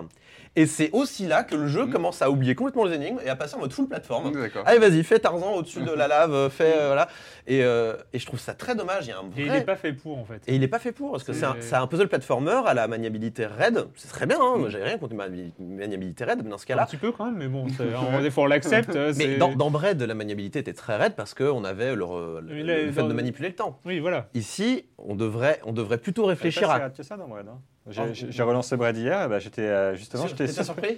Et c'est aussi là que le jeu commence à oublier complètement les énigmes et à passer en mode full plateforme. Allez, vas-y, fais Tarzan au-dessus de la lave, euh, fais euh, voilà. Et, euh, et je trouve ça très dommage. Il y a un
Et il n'est pas fait pour, en fait.
et il n'est pas fait pour, parce que
C'est-
un, c'est un puzzle platformer à la maniabilité raide. C'est très bien, hein, moi j'avais rien contre une mani- maniabilité raide, mais dans ce
Un
cas-là.
petit peu quand même, mais bon, des fois (laughs) on l'accepte. euh,
Mais dans, dans Braid, la maniabilité était très raide parce qu'on avait le, re- le-
Mais là,
le fait
dans-
de manipuler le temps.
Oui, voilà.
Ici, on devrait, on devrait plutôt réfléchir à.
ça dans Bread. hein. J'ai-
Ah,
J'ai relancé Bread hier, et bah, j'étais euh, justement, j'étais surpris?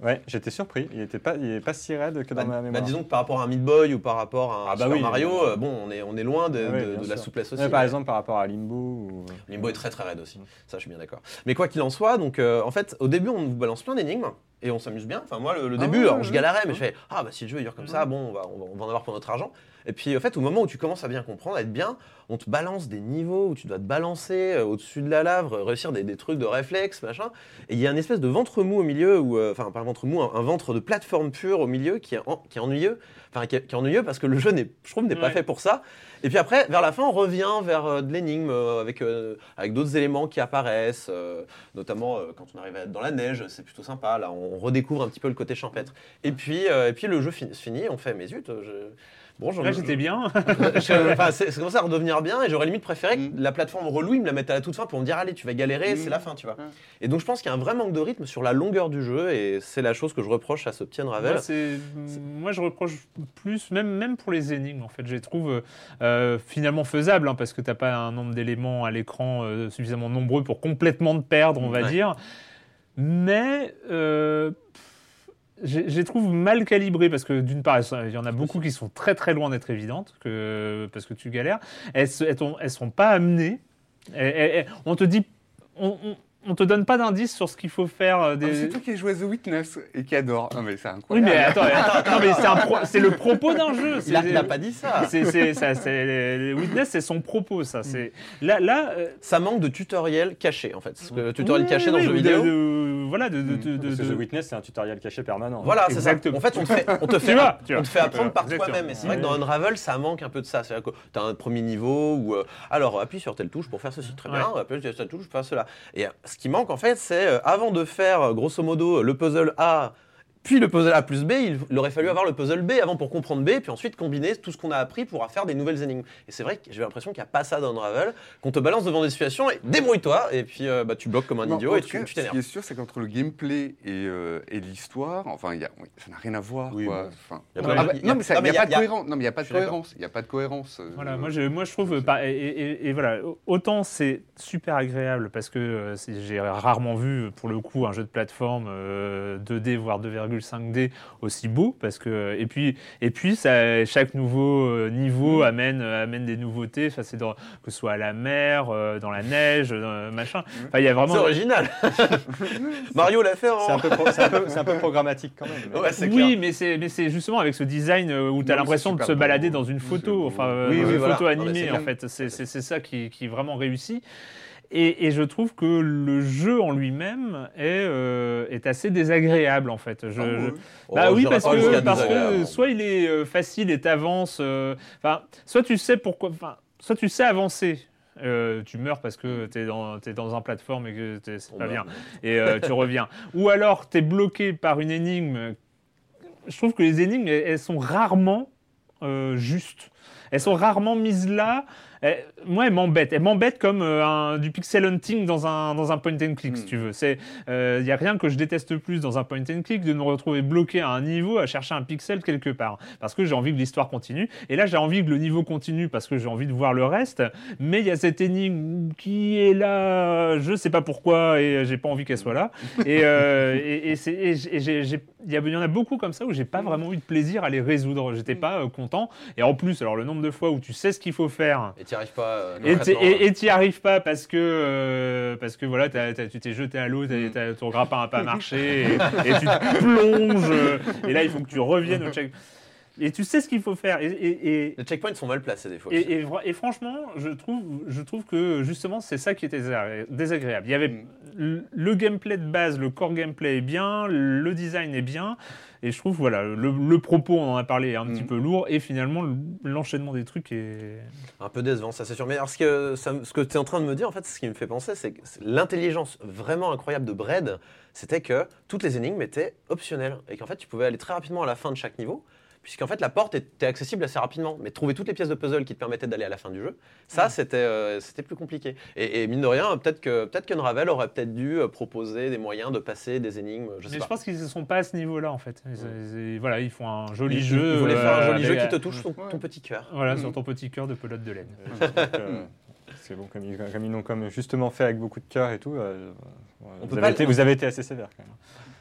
Ouais, j'étais surpris. Il était pas, il est pas si raide que dans
bah,
ma
bah,
mémoire.
disons que par rapport à un Meat Boy ou par rapport à un
Ah bah
Super
oui,
Mario, euh, bon, on est, on est loin de,
Ah oui,
de-
bien
de la souplesse aussi.
Par
mais-
exemple, par rapport à Limbo. Ou...
Limbo est très très raide aussi. Ça, je suis bien d'accord. Mais quoi qu'il en soit, donc euh, en fait, au début, on vous balance plein d'énigmes et on s'amuse bien. Enfin, moi, le, le
Ah
début, alors, je galérais, mais je fais Ah, bah si le jeu il dure comme ça, bon, on va, on va, on va en avoir pour notre argent. Et puis, en fait, au moment où tu commences à bien comprendre, à être bien, on te balance des niveaux où tu dois te balancer euh, au-dessus de la lave, réussir des, des trucs de réflexe, machin. Et il y a une espèce de ventre mou au milieu, ou euh, enfin, pas un ventre mou, un, un ventre de plateforme pure au milieu qui est, en- qui est ennuyeux. Enfin, qui est, qui est ennuyeux parce que le jeu, je trouve, n'est pas fait pour ça. Et puis après, vers la fin, on revient vers euh, de l'énigme euh, avec, avec d'autres éléments qui apparaissent, notamment quand on arrive à être dans la neige, c'est plutôt sympa. Là, on redécouvre un petit peu le côté champêtre. Et puis, et puis le jeu fin- se finit, on fait, mais zut, je... bon,
Là, j'étais bien. (laughs)
enfin, c'est commencé à redevenir bien et j'aurais limite préféré que
Mm.
la plateforme relou, il me la mette à la toute fin pour me dire allez, tu vas galérer,
Mm.
c'est la fin, tu vois.
Mm.
Et donc je pense qu'il y a un vrai manque de rythme sur la longueur du jeu et c'est la chose que je reproche à ce petit Unravel.
Moi, je reproche plus, même, même pour les énigmes, en fait, je les trouve euh, finalement faisables, hein, parce que tu n'as pas un nombre d'éléments à l'écran euh, suffisamment nombreux pour complètement te perdre, on va
Ouais.
dire. Mais euh, je les trouve mal calibrées parce que d'une part, il y en a beaucoup qui sont très très loin d'être évidentes parce que tu galères. Elles, elles, elles sont pas amenées. On te dit, on te donne pas d'indices sur ce qu'il faut faire. euh,
Ah,
Des...
C'est toi qui as joué à The Witness et qui adore. Non, mais c'est
oui,
incroyable.
mais attends, attends, non, mais c'est un pro- c'est le propos d'un jeu.
Il a,
c'est-
il a pas dit ça.
C'est, c'est, ça, c'est, Witness, c'est son propos, ça. C'est là, là. euh,
Ça manque de tutoriel caché en fait. Parce que le tutoriel
oui,
caché dans
oui,
le jeu
ou de-
vidéo.
de- voilà, de, de, de- de-
Parce que
de-
The Witness, c'est un tutoriel caché permanent.
Voilà, c'est ça.
Exactement.
En fait, on te fait, on te (laughs) fait,
vois, tu
on
vois.
te fait apprendre par
Exactement.
toi-même. Et c'est vrai que dans. Unravel, ça manque un peu de ça. C'est-à-dire que tu as un premier niveau où, euh, alors, appuie sur telle touche pour faire ceci. Très bien, appuie sur telle touche pour faire cela. Et ce qui manque, en fait, c'est euh, avant de faire, grosso modo, le puzzle A. Puis le puzzle A plus B, il, aurait fallu avoir le puzzle B avant pour comprendre B, puis ensuite combiner tout ce qu'on a appris pour faire des nouvelles énigmes. Et c'est vrai que j'ai l'impression qu'il n'y a pas ça dans Unravel, qu'on te balance devant des situations et débrouille-toi, et puis euh, bah, tu bloques comme un
Non,
idiot et tu tu
Ce
t'énerves.
qui est sûr, c'est qu'entre le gameplay et, euh, et l'histoire, enfin, il y a, oui, ça n'a rien à voir.
Oui,
quoi.
bon.
Enfin,
Y a
non,
pas-
mais il n'y
y
a
a-
pas de cohérence. Non, mais il n'y a pas de cohérence. Il n'y a pas de cohérence. euh,
Voilà, moi je, moi je trouve, par- et, et- et voilà, autant c'est super agréable parce que euh, j'ai rarement vu pour le coup un jeu de plateforme euh, 2D voire 2,5D aussi beau parce que et puis et puis ça, chaque nouveau euh, niveau amène amène des nouveautés, enfin, c'est dans- que ce soit à la mer, euh, dans la neige, dans- machin. Enfin, il y a vraiment
C'est original. (laughs) Mario l'a fait en.
C'est un, peu pro- c'est un un peu programmatique quand même. mais-
Ouais,
oui,
clair.
mais c'est mais c'est justement avec ce design euh, où tu as
Non,
l'impression de se
beau.
balader dans une photo, enfin euh,
Oui, oui,
une
voilà.
photo
Non,
animée
c'est
en fait. C'est ça qui, qui est vraiment réussi. Et, et je trouve que le jeu en lui-même est, euh, est assez désagréable en fait. Je,
Ah,
je- bah
Oh,
oui, parce que, parce que soit il est euh, facile et t'avances. euh, soit tu sais pourquoi. Soit tu sais avancer. euh, tu meurs parce que t'es dans, t'es dans un plateforme et que t'es- c'est pas
meurt.
bien. Et euh, tu reviens. Ou alors t'es bloqué par une énigme. Je trouve que les énigmes, elles, elles sont rarement euh, justes. Elles sont rarement mises là. Elles- moi, elles m'embêtent. Elles m'embêtent comme euh, un- du pixel hunting dans un, dans un point and click, si
Mm.
tu veux. Il n'y a rien que je déteste plus dans un point and click de me retrouver bloqué à un niveau à chercher un pixel quelque part. Parce que j'ai envie que l'histoire continue. Et là, j'ai envie que le niveau continue parce que j'ai envie de voir le reste. Mais il y a cette énigme qui est là, je sais pas pourquoi, et j'ai pas envie qu'elle soit là. (laughs) Et, euh, il y, en a beaucoup comme ça où j'ai pas vraiment eu de plaisir à les résoudre. J'étais pas euh, content. Et en plus, alors le nombre de fois où tu sais ce qu'il faut faire.
Et t'y arrives pas. euh,
Et et t'y arrives pas parce que euh, parce que voilà tu t'es jeté à l'eau, t'as- ton grappin a pas marché (laughs) et, et tu te plonges euh, et là il faut que tu reviennes au check. Et tu sais ce qu'il faut faire. Et,
Les checkpoints sont mal placés des fois.
et, franchement, je trouve, je trouve que justement, c'est ça qui était désagré- désagréable. Il y avait le, le gameplay de base, le core gameplay est bien, le design est bien, et je trouve, voilà, le, le propos, on en a parlé, est un petit
Mm.
peu lourd, et finalement, le- l'enchaînement des trucs est.
Un peu décevant, ça c'est sûr. Mais alors, ce que, ça me- ce que tu es en train de me dire, en fait, ce qui me fait penser, c'est que l'intelligence vraiment incroyable de Bread, c'était que toutes les énigmes étaient optionnelles. Et qu'en fait, tu pouvais aller très rapidement à la fin de chaque niveau. Puisqu'en fait, la porte était accessible assez rapidement. Mais trouver toutes les pièces de puzzle qui te permettaient d'aller à la fin du jeu, ça, c'était euh, c'était plus compliqué. Et, et mine de rien, peut-être que peut qu'Unravel aurait peut-être dû euh, proposer des moyens de passer des énigmes, je sais
Mais
pas.
je pense qu'ils ne sont pas à ce niveau-là, en fait. Ils- voilà, ils font un joli
Ils-
jeu.
Ils voulaient faire un
euh,
joli jeu qui te touche ton,
Ouais.
ton petit cœur.
Voilà,
Mm.
sur ton petit cœur de pelote de laine.
C'est bon, comme ils, comme ils l'ont comme justement fait avec beaucoup de cœur et tout. euh, vous, avez
pas-
été, vous avez été assez sévère quand même.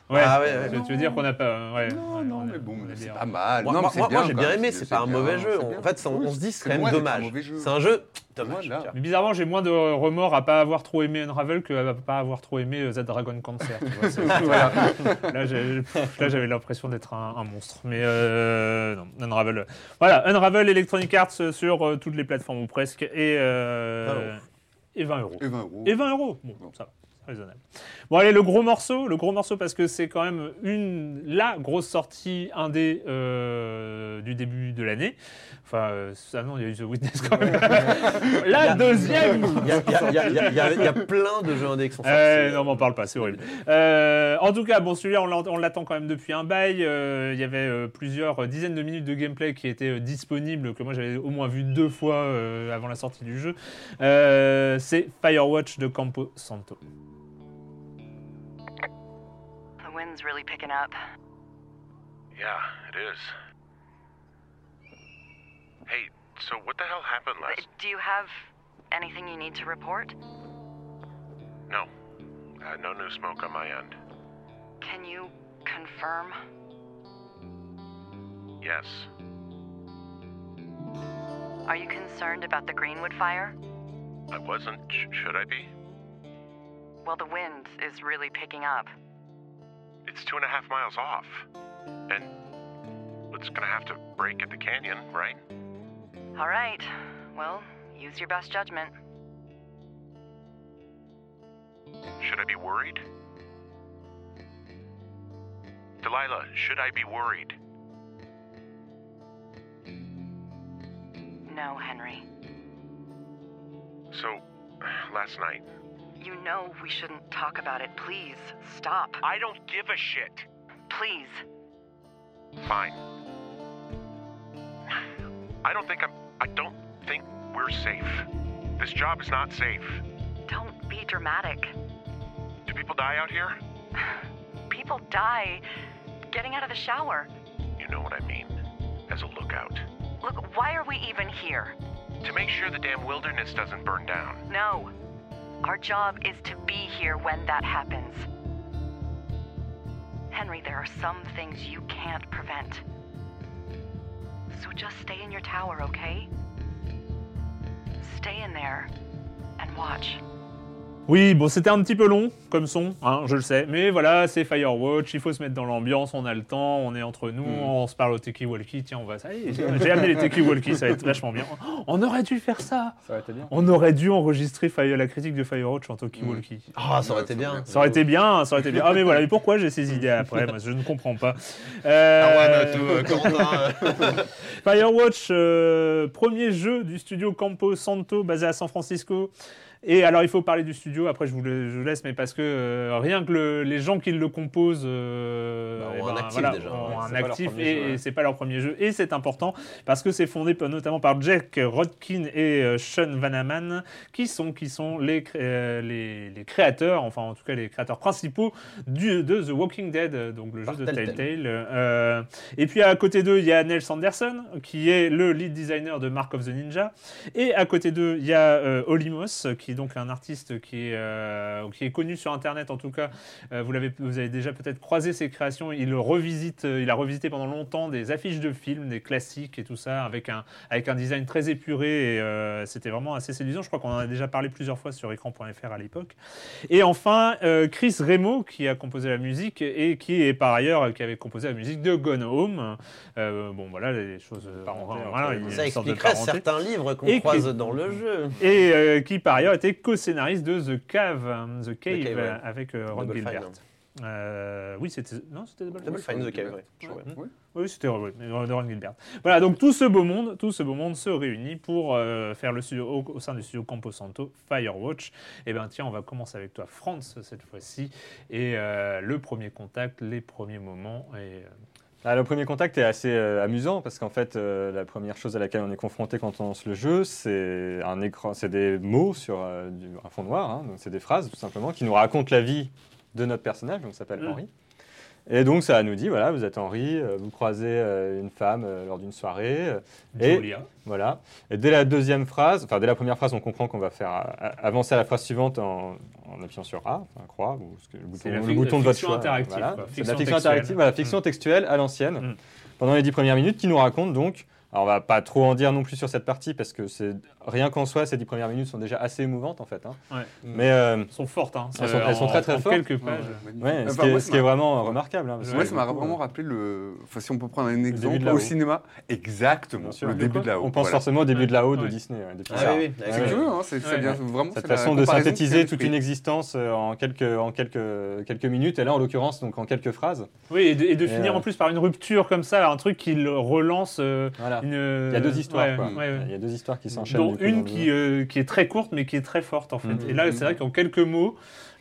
Ouais,
Ah ouais, ouais.
tu- veux dire qu'on n'a pas. Ouais,
Non,
ouais,
non,
on a-
mais bon, c'est pas mal.
Moi,
non,
moi- moi, j'ai bien aimé, c'est pas un mauvais jeu. En fait, on, on se dit c'est
c'est
quand même dommage.
mauvais jeu.
C'est un jeu dommage.
Voilà.
Mais bizarrement, j'ai moins de remords à pas avoir trop aimé Unravel que à pas avoir trop aimé euh, Z Dragon Cancer. tu vois, c'est- (laughs) voilà. Là, j'avais l'impression d'être un, un monstre. Mais euh, non, Unravel. euh, Voilà, Unravel Electronic Arts euh, sur euh, toutes les plateformes ou presque et, euh, et 20 euros.
Et 20 euros.
Et 20 euros. Bon, ça va. Raisonnable. Bon allez le gros morceau, le gros morceau parce que c'est quand même une la grosse sortie indé euh, du début de l'année. Enfin, euh, ah non, il y a eu The Witness quand même. la deuxième.
Il y a, plein de jeux indés qui sont sortis.
Euh, non, m'en parle pas, c'est horrible. Euh, en tout cas, bon, celui-là, on on l'attend quand même depuis un bail. Euh, Il y avait plusieurs dizaines de minutes de gameplay qui étaient disponibles, que moi j'avais au moins vu deux fois avant la sortie du jeu. C'est Firewatch de Campo Santo.
The really picking up.
Yeah, it is. Hey, so what the hell happened
Uh,
last?
Do you have anything you need to report?
No. Uh, no new smoke on my end.
Can you confirm?
Yes.
Are you concerned about the Greenwood fire?
I wasn't. Sh- should I be?
Well, the wind is really picking up.
It's two and a half miles off. And it's gonna have to break at the canyon, right?
All right. Well, use your best judgment.
Should I be worried? Delilah, should I be worried?
No, Henry.
So, last night.
You know we shouldn't talk about it. Please, stop.
I don't give a shit.
Please.
Fine. I don't think I'm. I don't think we're safe. This job is not safe.
Don't be dramatic.
Do people die out here?
People die getting out of the shower.
You know what I mean. As a lookout.
Look, why are we even here?
To make sure the damn wilderness doesn't burn down.
No. Our job is to be here when that happens. Henry, there are some things you can't prevent. So just stay in your tower, okay? Stay in there and watch.
Oui, bon, c'était un petit peu long comme son, hein, je le sais. Mais voilà, c'est Firewatch, il faut se mettre dans l'ambiance, on a le temps, on est entre nous, on se parle au Teki Walkie. Tiens, on va. ça y est, J'ai amené les Teki Walkie, ça va être vachement bien. On aurait dû faire ça.
Ça aurait été bien.
On aurait dû enregistrer Fire- la critique de Firewatch en Talkie Walkie.
Ah, ça aurait été bien.
Ça aurait été bien, ça aurait été bien. Ah mais voilà, mais pourquoi j'ai ces idées après? Moi, Je ne comprends pas. Euh,
Ah euh,
Firewatch, euh, premier jeu du studio Campo Santo basé à San Francisco. Et alors, il faut parler du studio, après je vous, le, je vous laisse, mais parce que euh, rien que le- les gens qui le composent euh,
Bah,
eh
ont un
ben,
actif
voilà,
déjà,
ont
ouais,
un
c'est pas leur
actif
premier
et, et c'est pas leur premier jeu. Et c'est important parce que c'est fondé notamment par Jack Rodkin et euh, Sean Vanaman, qui sont, qui sont les, cré- les, les créateurs, enfin en tout cas les créateurs principaux du, de The Walking Dead, donc le
Par
jeu de
Telltale.
Et puis à côté d'eux, il y a Neil Sanderson, qui est le lead designer de Mark of the Ninja. Et à côté d'eux, il y a Olimos, qui est donc un artiste qui est, euh, qui est connu sur Internet en tout cas. Euh, vous, l'avez, vous avez déjà peut-être croisé ses créations. Il revisite, euh, il a revisité pendant longtemps des affiches de films, des classiques et tout ça, avec un, avec un design très épuré. Et c'était vraiment assez séduisant. Je crois qu'on en a déjà parlé plusieurs fois sur écran.fr à l'époque. Et enfin, Chris Remo, qui a composé la musique et qui est par ailleurs, qui avait composé la musique de Gone Home. Bon, voilà, les choses.
Parenté,
voilà,
Ça expliquerait certains livres qu'on
Et qui-
croise dans le jeu.
Et euh, qui par ailleurs était co-scénariste de The Cave, euh, The Cave,
Cave, ouais.
euh, avec euh, Ron
Double
Gilbert.
Fine.
Euh, oui, c'était non, c'était Double,
Double
Fine.
Fine the Cave, ouais.
Ouais.
Ouais.
Ouais.
Oui, c'était oui, de Ron Gilbert. Voilà, donc tout ce beau monde, tout ce beau monde se réunit pour euh, faire le studio au, au sein du studio Campo Santo Firewatch. Et ben tiens, on va commencer avec toi, Franz, cette fois-ci, et euh, le premier contact, les premiers moments. Et euh,
Ah, le premier contact est assez euh, amusant parce qu'en fait, euh, la première chose à laquelle on est confronté quand on lance le jeu, c'est un écran, c'est des mots sur euh, du- un fond noir, hein, donc c'est des phrases tout simplement qui nous racontent la vie de notre personnage, donc s'appelle
Mm.
Henri. Et donc ça nous dit voilà, vous êtes Henri, euh, vous croisez euh, une femme euh, lors d'une soirée, et
Julia.
voilà. Et dès la deuxième phrase, enfin dès la première phrase, on comprend qu'on va faire avancer à la phrase suivante en, en appuyant sur A, enfin croix, ou que- le bouton,
C'est la
le
fi-
bouton
la
de votre choix.
interactive,
Voilà.
quoi.
C'est la fiction
textuelle.
interactive, voilà, fiction textuelle à l'ancienne,
Mm.
pendant les dix premières minutes, qui nous raconte donc. Alors on va pas trop en dire non plus sur cette partie parce que c'est rien qu'en soi, ces dix premières minutes sont déjà assez émouvantes en fait. hein.
Ouais.
Mais euh,
Elles sont fortes, hein.
Elles sont- elles sont
En-
très, très
en
fortes.
quelques pages.
ouais, ce, qui est,
moi,
ce
ça
qui est
m'a-
vraiment remarquable. hein, parce que
Ouais, ça m'a vraiment rappelé le. Enfin, si on peut prendre un exemple
de la
au cinéma, exactement.
sûr,
le début de la haut.
On pense
voilà.
forcément au début de la haut de
Ouais.
Disney,
Ah oui, oui,
C'est curieux, hein, c'est bien, vraiment.
Cette façon de synthétiser toute une existence euh, en quelques, en quelques, quelques minutes, et là en l'occurrence donc en quelques phrases.
Oui, et de, finir
euh,
en plus par une rupture comme ça, un truc qui le relance.
Voilà.
Une,
Il y a deux histoires.
ouais,
quoi.
ouais.
Il y a deux histoires qui s'enchaînent.
dont une qui, euh, qui est très courte mais qui est très forte en fait.
Mhm.
Et là, c'est vrai qu'en quelques mots,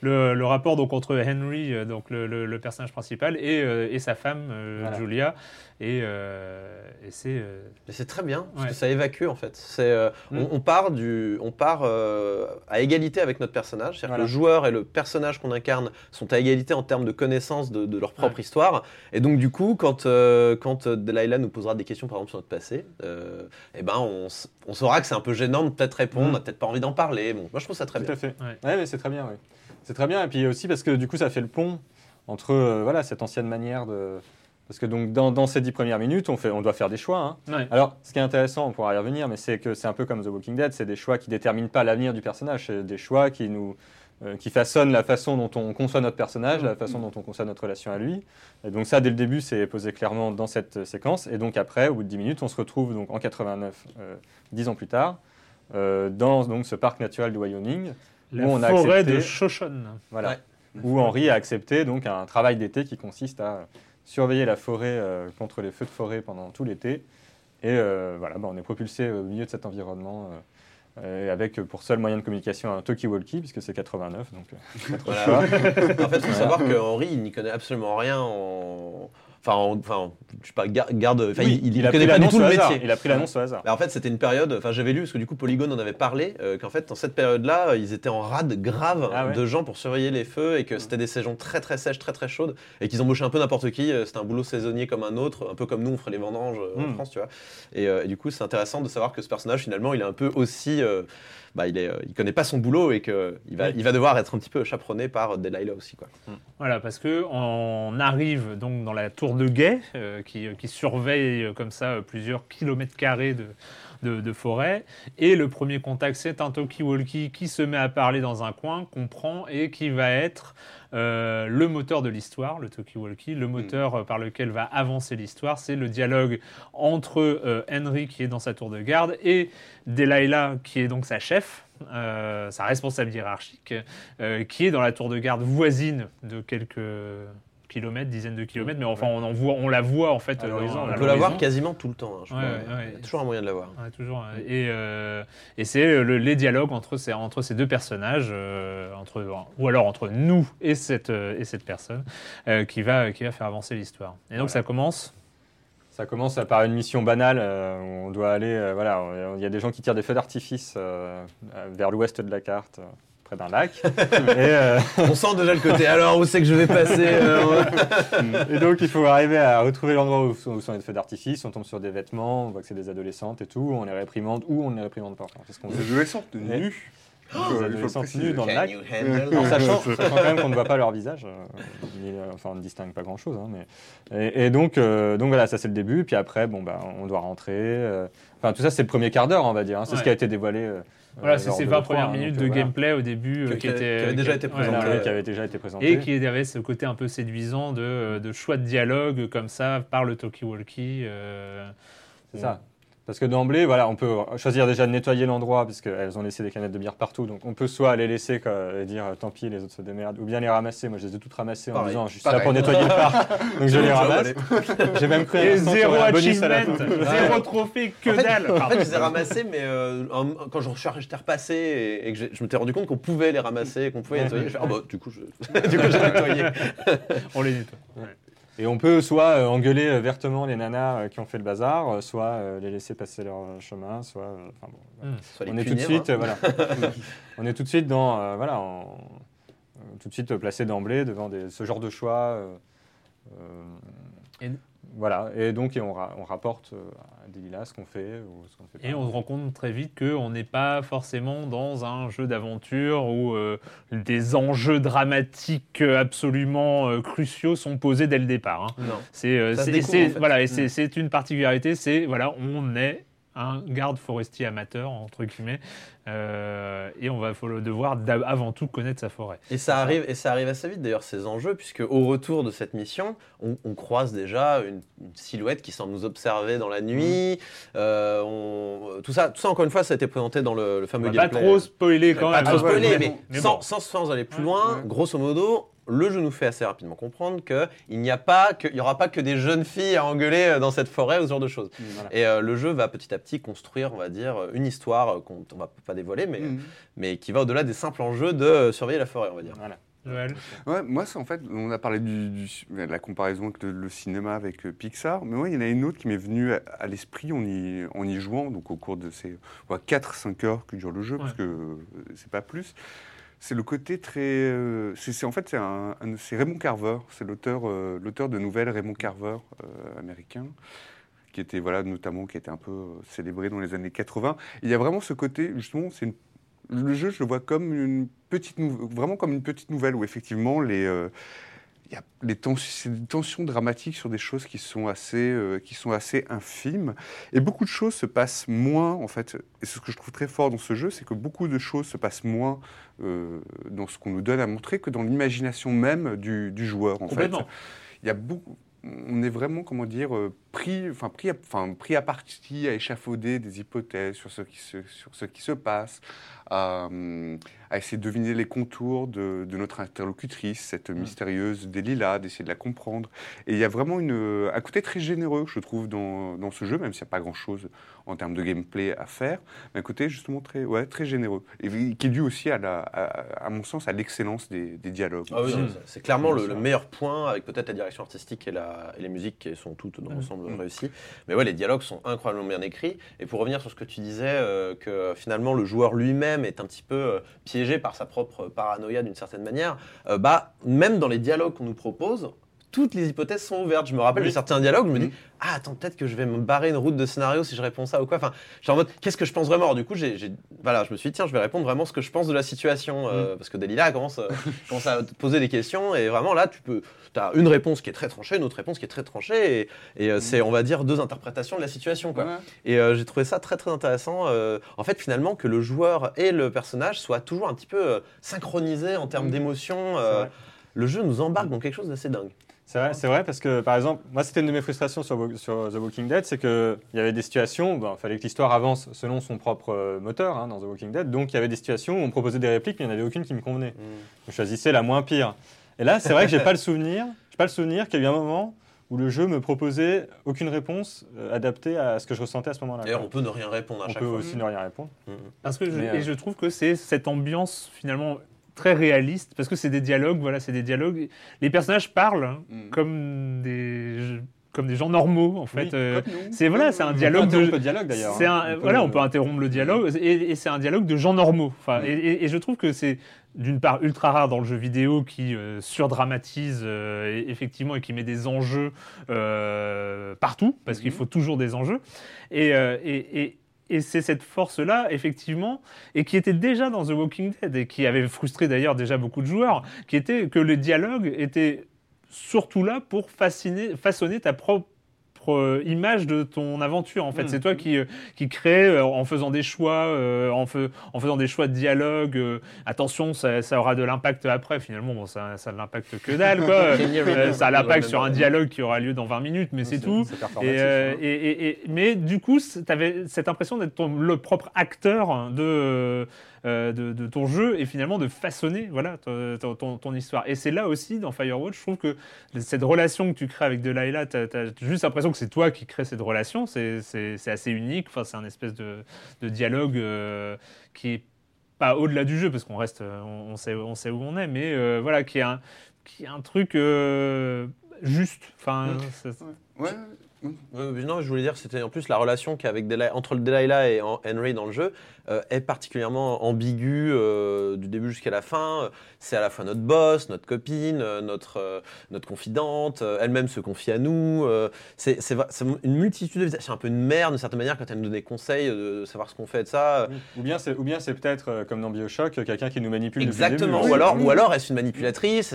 le, le rapport donc entre Henry, euh, donc le, le- le personnage principal, et, euh, et sa femme euh,
Voilà.
Julia, et, euh, et c'est euh,
c'est très bien, parce
Ouais.
que ça évacue en fait. C'est, euh,
Mm.
on, on part, du, on part euh, à égalité avec notre personnage. C'est-à-dire
Voilà.
que le joueur et le personnage qu'on incarne sont à égalité en termes de connaissance de, de leur propre
Ouais.
histoire. Et donc du coup, quand, euh, quand Delilah nous posera des questions par exemple sur notre passé, euh, eh ben, on, on saura que c'est un peu gênant de peut-être répondre,
Mm.
on n'a peut-être pas envie d'en parler. Bon, moi je trouve ça très
Tout
bien.
à fait.
Ouais.
Ouais, mais c'est très bien, oui. C'est très bien, et puis aussi parce que du coup ça fait le pont entre euh, voilà, cette ancienne manière de. Parce que donc dans, dans ces dix premières minutes, on, fait, on doit faire des choix. hein.
Ouais.
Alors, ce qui est intéressant, on pourra y revenir, mais c'est que c'est un peu comme The Walking Dead, c'est des choix qui déterminent pas l'avenir du personnage, c'est des choix qui nous euh, qui façonnent la façon dont on conçoit notre personnage, la façon dont on conçoit notre relation à lui. Et donc ça, dès le début, c'est posé clairement dans cette euh, séquence. Et donc après, au bout de 10 minutes, on se retrouve donc en 89, euh, 10 ans plus tard, dans donc, ce parc naturel du Wyoming,
La
où on a
forêt
accepté-
de Shoshone.
voilà,
Ouais.
où Henri a accepté donc un travail d'été qui consiste à surveiller la forêt euh, contre les feux de forêt pendant tout l'été. Et euh, voilà, bah, on est propulsé au milieu de cet environnement euh, euh, avec pour seul moyen de communication un talkie-walkie, puisque c'est 89. Donc, euh, pas trop le
Voilà. en fait, il faut savoir que Henri, il n'y connaît absolument rien en. Enfin, en- enfin, je sais pas, gar- garde. Enfin,
Oui,
il, il
a
connaît
pris
pas du
l'annonce
tout le
au hasard.
métier.
Il a pris l'annonce au hasard.
Bah, en fait, c'était une période. Enfin, j'avais lu parce que du coup, Polygon en avait parlé euh, qu'en fait, dans cette période-là, ils étaient en rade grave
Ah ouais.
de gens pour surveiller les feux et que c'était des saisons très très sèches, très très chaudes et qu'ils embauchaient un peu n'importe qui. Euh, C'était un boulot saisonnier comme un autre, un peu comme nous, on ferait les vendanges euh, en
Mm.
France, tu vois. Et, euh, et du coup, c'est intéressant de savoir que ce personnage, finalement, il est un peu aussi. euh, bah, il, est, euh, il connaît pas son boulot et qu'il va,
Oui.
il va devoir être un petit peu chaperonné par Delilah aussi, quoi.
Voilà, parce que on arrive donc dans la tour de guet euh, qui, qui surveille euh, comme ça euh, plusieurs kilomètres carrés de, de, forêt. Et le premier contact, c'est un talkie-walkie qui se met à parler dans un coin, qu'on prend et qui va être euh, le moteur de l'histoire, le talkie-walkie, le moteur euh, par lequel va avancer l'histoire. C'est le dialogue entre euh, Henry qui est dans sa tour de garde et Delilah qui est donc sa chef. sa responsable hiérarchique, qui est dans la tour de garde voisine de quelques kilomètres, dizaines de kilomètres, mais enfin on, en voit, on la voit en fait
À
dans-
l'horizon,
à
on
peut la voir
l'horizon.
quasiment tout le temps. hein, je
Ouais,
crois.
ouais, ouais.
Il y a toujours un moyen de la voir.
Ouais, toujours. euh, Et, euh, et c'est le- les dialogues entre ces, entre ces deux personnages, euh, entre, ou alors entre nous et cette, euh, et cette personne, euh, qui, va, qui va faire avancer l'histoire. Et donc
Voilà.
ça commence.
Ça commence par une mission banale euh, où on doit aller. euh, voilà, il y a des gens qui tirent des feux d'artifice euh, euh, vers l'ouest de la carte, euh, près d'un lac. (laughs) et, euh,
On sent déjà le côté. Alors, où c'est que je vais passer euh, (laughs)
et donc, il faut arriver à retrouver l'endroit où, sont- où sont les feux d'artifice. On tombe sur des vêtements, on voit que c'est des adolescentes et tout. On les réprimande ou on ne les réprimande pas. Ce qu'on
Des
veut.
adolescentes nues.
Des
Il faut- il faut le
adolescentes
préciser.
nues dans le lac. En sachant, (laughs) sachant quand même qu'on ne voit pas leur visage, euh, ni, euh, enfin on ne distingue pas grand chose. mais... et, et donc, euh, donc voilà, ça c'est le début. Puis après, bon bah, on doit rentrer. euh, Enfin tout ça c'est le premier quart d'heure, on va dire. hein. C'est
Ouais.
ce qui a été dévoilé. Euh,
Voilà,
euh,
c'est ces
de
20
l'E3,
premières
hein.
minutes de
euh,
gameplay au début. Euh, qui,
avait déjà été présenté.
Voilà,
ouais.
ouais, qui avait déjà été présenté.
Et qui avait ce côté un peu séduisant de, de choix de dialogue comme ça par le talkie-walkie. euh,
C'est ça. Parce que d'emblée, voilà, on peut choisir déjà de nettoyer l'endroit, puisqu'elles ont laissé des canettes de bière partout. Donc on peut soit les laisser quoi, et dire euh, tant pis, les autres se démerdent, ou bien les ramasser. Moi je les ai toutes ramassées en
Pareil.
disant je suis là
Pareil.
pour nettoyer le parc, (laughs) donc je les ramasse. J'ai même cru un
zéro
bonus à la fin.
zéro trophée, que
en fait,
dalle.
En fait, je les ai ramassés, mais euh, en- quand je j'étais repassé et, et que j'ai- je m'étais rendu compte qu'on pouvait les ramasser, qu'on pouvait les nettoyer, je fais, ah bah, du coup, je- (laughs) du coup, j'ai (laughs) nettoyé.
On les nettoie.
Et on peut soit euh, engueuler euh, vertement les nanas euh, qui ont fait le bazar, euh, soit euh, les laisser passer leur chemin, soit. euh, enfin, bon.
Soit les
on est tout de suite,
hein.
voilà. (laughs) on est tout de suite dans, euh, voilà, en- euh, tout de suite placé d'emblée devant des- ce genre de choix. euh, euh,
Et-
Voilà, et donc et on, ra- on rapporte euh, à Delilah ce qu'on fait ou ce qu'on fait pas.
Et on se rend compte très vite qu'on n'est pas forcément dans un jeu d'aventure où euh, des enjeux dramatiques euh, absolument euh, cruciaux sont posés dès le départ. hein.
Non.
C'est euh,
en fait.
voilà, et
Mm.
c'est une particularité, c'est voilà, on est un garde forestier amateur entre guillemets, euh, et on va devoir avant tout connaître sa forêt.
Et ça, arrive, et ça arrive assez vite d'ailleurs ces enjeux, puisque au retour de cette mission, on, on croise déjà une, une silhouette qui semble nous observer dans la nuit. Euh, on- tout, ça, tout ça, encore une fois, ça a été présenté dans le, le fameux
va pas trop spoiler quand
Pas
même.
trop
hein.
spoiler,
ouais,
mais,
mais
sans,
bon.
sans, sans aller plus
Ouais,
loin,
ouais.
grosso modo, le jeu nous fait assez rapidement comprendre qu'il n'y a pas que, il y aura pas que des jeunes filles à engueuler euh, dans cette forêt ou ce genre de choses.
Voilà.
Et euh, le jeu va petit à petit construire, on va dire, une histoire euh, qu'on on va pas dévoiler, mais,
Mhm.
mais qui va au-delà des simples enjeux de euh, surveiller la forêt, on va dire.
Voilà.
Joël.
Ouais, moi, c'est en fait, on a parlé du, du- de la comparaison avec le, le cinéma avec euh, Pixar, mais moi, il y en a une autre qui m'est venue à, à l'esprit en y, en y jouant, donc au cours de ces 4-5 heures que dure le jeu, parce
Ouais.
que euh, c'est pas plus. C'est le côté très. euh, c'est en fait, c'est un, Raymond Carver, c'est l'auteur euh, l'auteur de nouvelles Raymond Carver, euh, américain qui était voilà notamment qui était un peu célébré dans les années 80. Et il y a vraiment ce côté justement, c'est le jeu, je le vois comme une petite nou- vraiment comme une petite nouvelle où effectivement les il y a des, tens- c'est des tensions dramatiques sur des choses qui sont assez, euh, qui sont assez infimes. Et beaucoup de choses se passent moins, en fait. Et ce que je trouve très fort dans ce jeu, c'est que beaucoup de choses se passent moins euh, dans ce qu'on nous donne à montrer que dans l'imagination même du, du joueur, en fait. Il y a beaucoup. On est vraiment, comment dire, euh, pris, enfin, pris, à, enfin, pris à partie, à échafauder des hypothèses sur ce qui se, sur ce qui se passe, à, à essayer de deviner les contours de, de notre interlocutrice, cette mystérieuse Delilah, d'essayer de la comprendre. Et il y a vraiment une, un côté très généreux, je trouve, dans, dans ce jeu, même s'il n'y a pas grand-chose en termes de gameplay à faire, mais un côté justement très, ouais, très généreux, et qui est dû aussi, à, la, à, à mon sens, à l'excellence des, des dialogues.
Ah oui,
Mm.
c'est- clairement le, meilleur point, avec peut-être la direction artistique et, la, et les musiques qui sont toutes dans
Mm.
l'ensemble
Mm.
réussies. Mais ouais, les dialogues sont incroyablement bien écrits. Et pour revenir sur ce que tu disais, euh, que finalement le joueur lui-même est un petit peu euh, par sa propre paranoïa d'une certaine manière, euh, bah, même dans les dialogues qu'on nous propose, toutes les hypothèses sont ouvertes. Je me rappelle
Oui.
de certains dialogues, je me
Mhm.
dis, ah attends, peut-être que je vais me barrer une route de scénario si je réponds ça ou quoi. Enfin, j'étais en mode, qu'est-ce que je pense vraiment? Alors, Du coup, j'ai, j'ai- voilà, je me suis dit, tiens, je vais répondre vraiment ce que je pense de la situation. euh,
Mm.
Parce que Delilah commence, euh, (laughs) commence à te poser des questions et vraiment là, tu peux, as une réponse qui est très tranchée, une autre réponse qui est très tranchée et, et, euh, c'est, on va dire, deux interprétations de la situation. Quoi.
Ouais.
Et euh, j'ai trouvé ça très très intéressant. en fait, finalement, que le joueur et le personnage soient toujours un petit peu synchronisés en termes
Mm.
d'émotion. Le jeu nous embarque dans quelque chose d'assez dingue.
C'est vrai, c'est vrai parce que par exemple, moi c'était une de mes frustrations sur, The Walking Dead, c'est qu'il y avait des situations, il fallait que l'histoire avance selon son propre euh, moteur hein, dans The Walking Dead, donc il y avait des situations où on proposait des répliques mais il n'y en avait aucune qui me convenait. Je choisissais la moins pire. Et là, c'est vrai que j'ai pas le souvenir, j'ai pas le souvenir qu'il y a eu un moment où le jeu me proposait aucune réponse euh, adaptée à ce que je ressentais à ce moment-là.
D'ailleurs, on peut ne rien répondre à
On
chaque
peut
fois.
aussi ne rien répondre.
Parce que je,
Mais, euh,
et je trouve que c'est cette ambiance finalement très réaliste parce que c'est des dialogues voilà c'est des dialogues les personnages parlent hein,
Mm.
comme des comme des gens normaux en fait
Oui,
Euh, c'est voilà c'est un dialogue
On peut
de
dialogue d'ailleurs.
c'est
hein.
un-
On peut-
voilà on peut interrompre le dialogue et, et c'est un dialogue de gens normaux enfin et, et- et je trouve que c'est d'une part ultra rare dans le jeu vidéo qui euh, surdramatise euh, effectivement et qui met des enjeux euh, partout parce qu'il faut toujours des enjeux et, et, et- c'est cette force-là, effectivement, et qui était déjà dans The Walking Dead, et qui avait frustré d'ailleurs déjà beaucoup de joueurs, qui était que le dialogue était surtout là pour fasciner, façonner ta propre euh, image de ton aventure en fait.
Mm.
c'est toi qui euh, qui crée euh, en faisant des choix euh, en, fais- en faisant des choix de dialogue euh, attention ça, ça aura de l'impact après. Finalement bon ça ça l'impact que dalle quoi. (laughs) Euh, ça a l'impact sur un dialogue qui aura lieu dans 20 minutes mais c'est tout. et, euh,
hein.
et- et- et- mais du coup, tu avais cette impression d'être le propre acteur de, euh, de, de ton jeu et finalement de façonner voilà, ton, ton- ton- ton histoire. Et c'est là aussi, dans Firewatch, je trouve que cette relation que tu crées avec Delilah, tu as, juste l'impression que c'est toi qui crée cette relation. C'est c'est- c'est assez unique. Enfin, c'est un espèce de, de dialogue euh, qui est pas au-delà du jeu, parce qu'on reste, euh, on, on sait, on sait où on est, mais euh, voilà, qui est un, qui est un truc euh, juste. Enfin,
Ouais.
Euh, non, je voulais dire, c'était en plus la relation qu'il y a avec Delilah- entre le Delilah et Hen- Henry dans le jeu euh, est particulièrement ambiguë euh, du début jusqu'à la fin. C'est à la fois notre boss, notre copine, euh, notre, euh, notre confidente, euh, elle-même se confie à nous. euh, c'est une multitude de visages. C'est un peu une mère d'une certaine manière quand elle nous donne des conseils euh, de savoir ce qu'on fait de ça.
Ou bien c'est, ou bien c'est peut-être euh, comme dans Bioshock, euh, quelqu'un qui nous manipule depuis le
Exactement.
début.
Ou alors, ou alors est-ce une manipulatrice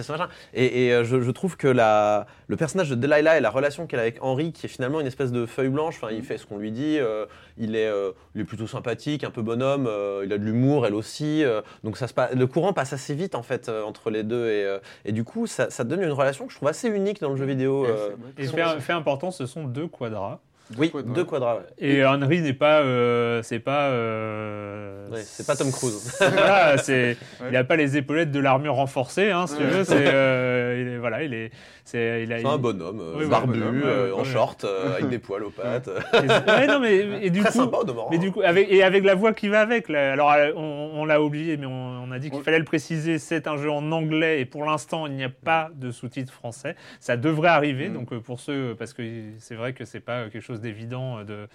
Et, et, euh, je, je trouve que la, le personnage de Delilah et la relation qu'elle a avec Henry, qui est finalement une espèce de feuille blanche, enfin, il fait ce qu'on lui dit, euh, il, est, euh, il est plutôt sympathique, un peu bonhomme, euh, il a de l'humour, elle aussi. euh, donc ça se passe, le courant passe assez vite en fait euh, entre les deux. Et, euh, et du coup, ça, ça donne une relation que je trouve assez unique dans le jeu vidéo. euh,
Et fait, fait important, ce sont deux quadrats.
Oui, deux quadrats. ouais.
Et Henry n'est pas, euh, c'est pas, euh,
Ouais, c'est pas Tom Cruise. (laughs)
voilà, c'est,
Ouais.
il a pas les épaulettes de l'armure renforcée, hein, si tu veux. C'est, (laughs) euh, il est, voilà, il est, c'est, il a.
C'est un bonhomme, euh,
Oui,
barbu,
bonhomme, ouais,
en short, euh, avec (laughs) des poils aux pattes.
Et- ouais, non, mais et du
Très
coup,
sympa au demeurant.
mais du coup, avec, et avec la voix qui va avec. là, alors, on, on l'a oublié, mais on, on a dit qu'il
Ouais.
fallait le préciser. C'est un jeu en anglais et pour l'instant, il n'y a pas de sous-titres français. Ça devrait arriver.
Mm.
Donc, pour ceux, parce que c'est vrai que c'est pas quelque chose d'évident euh, de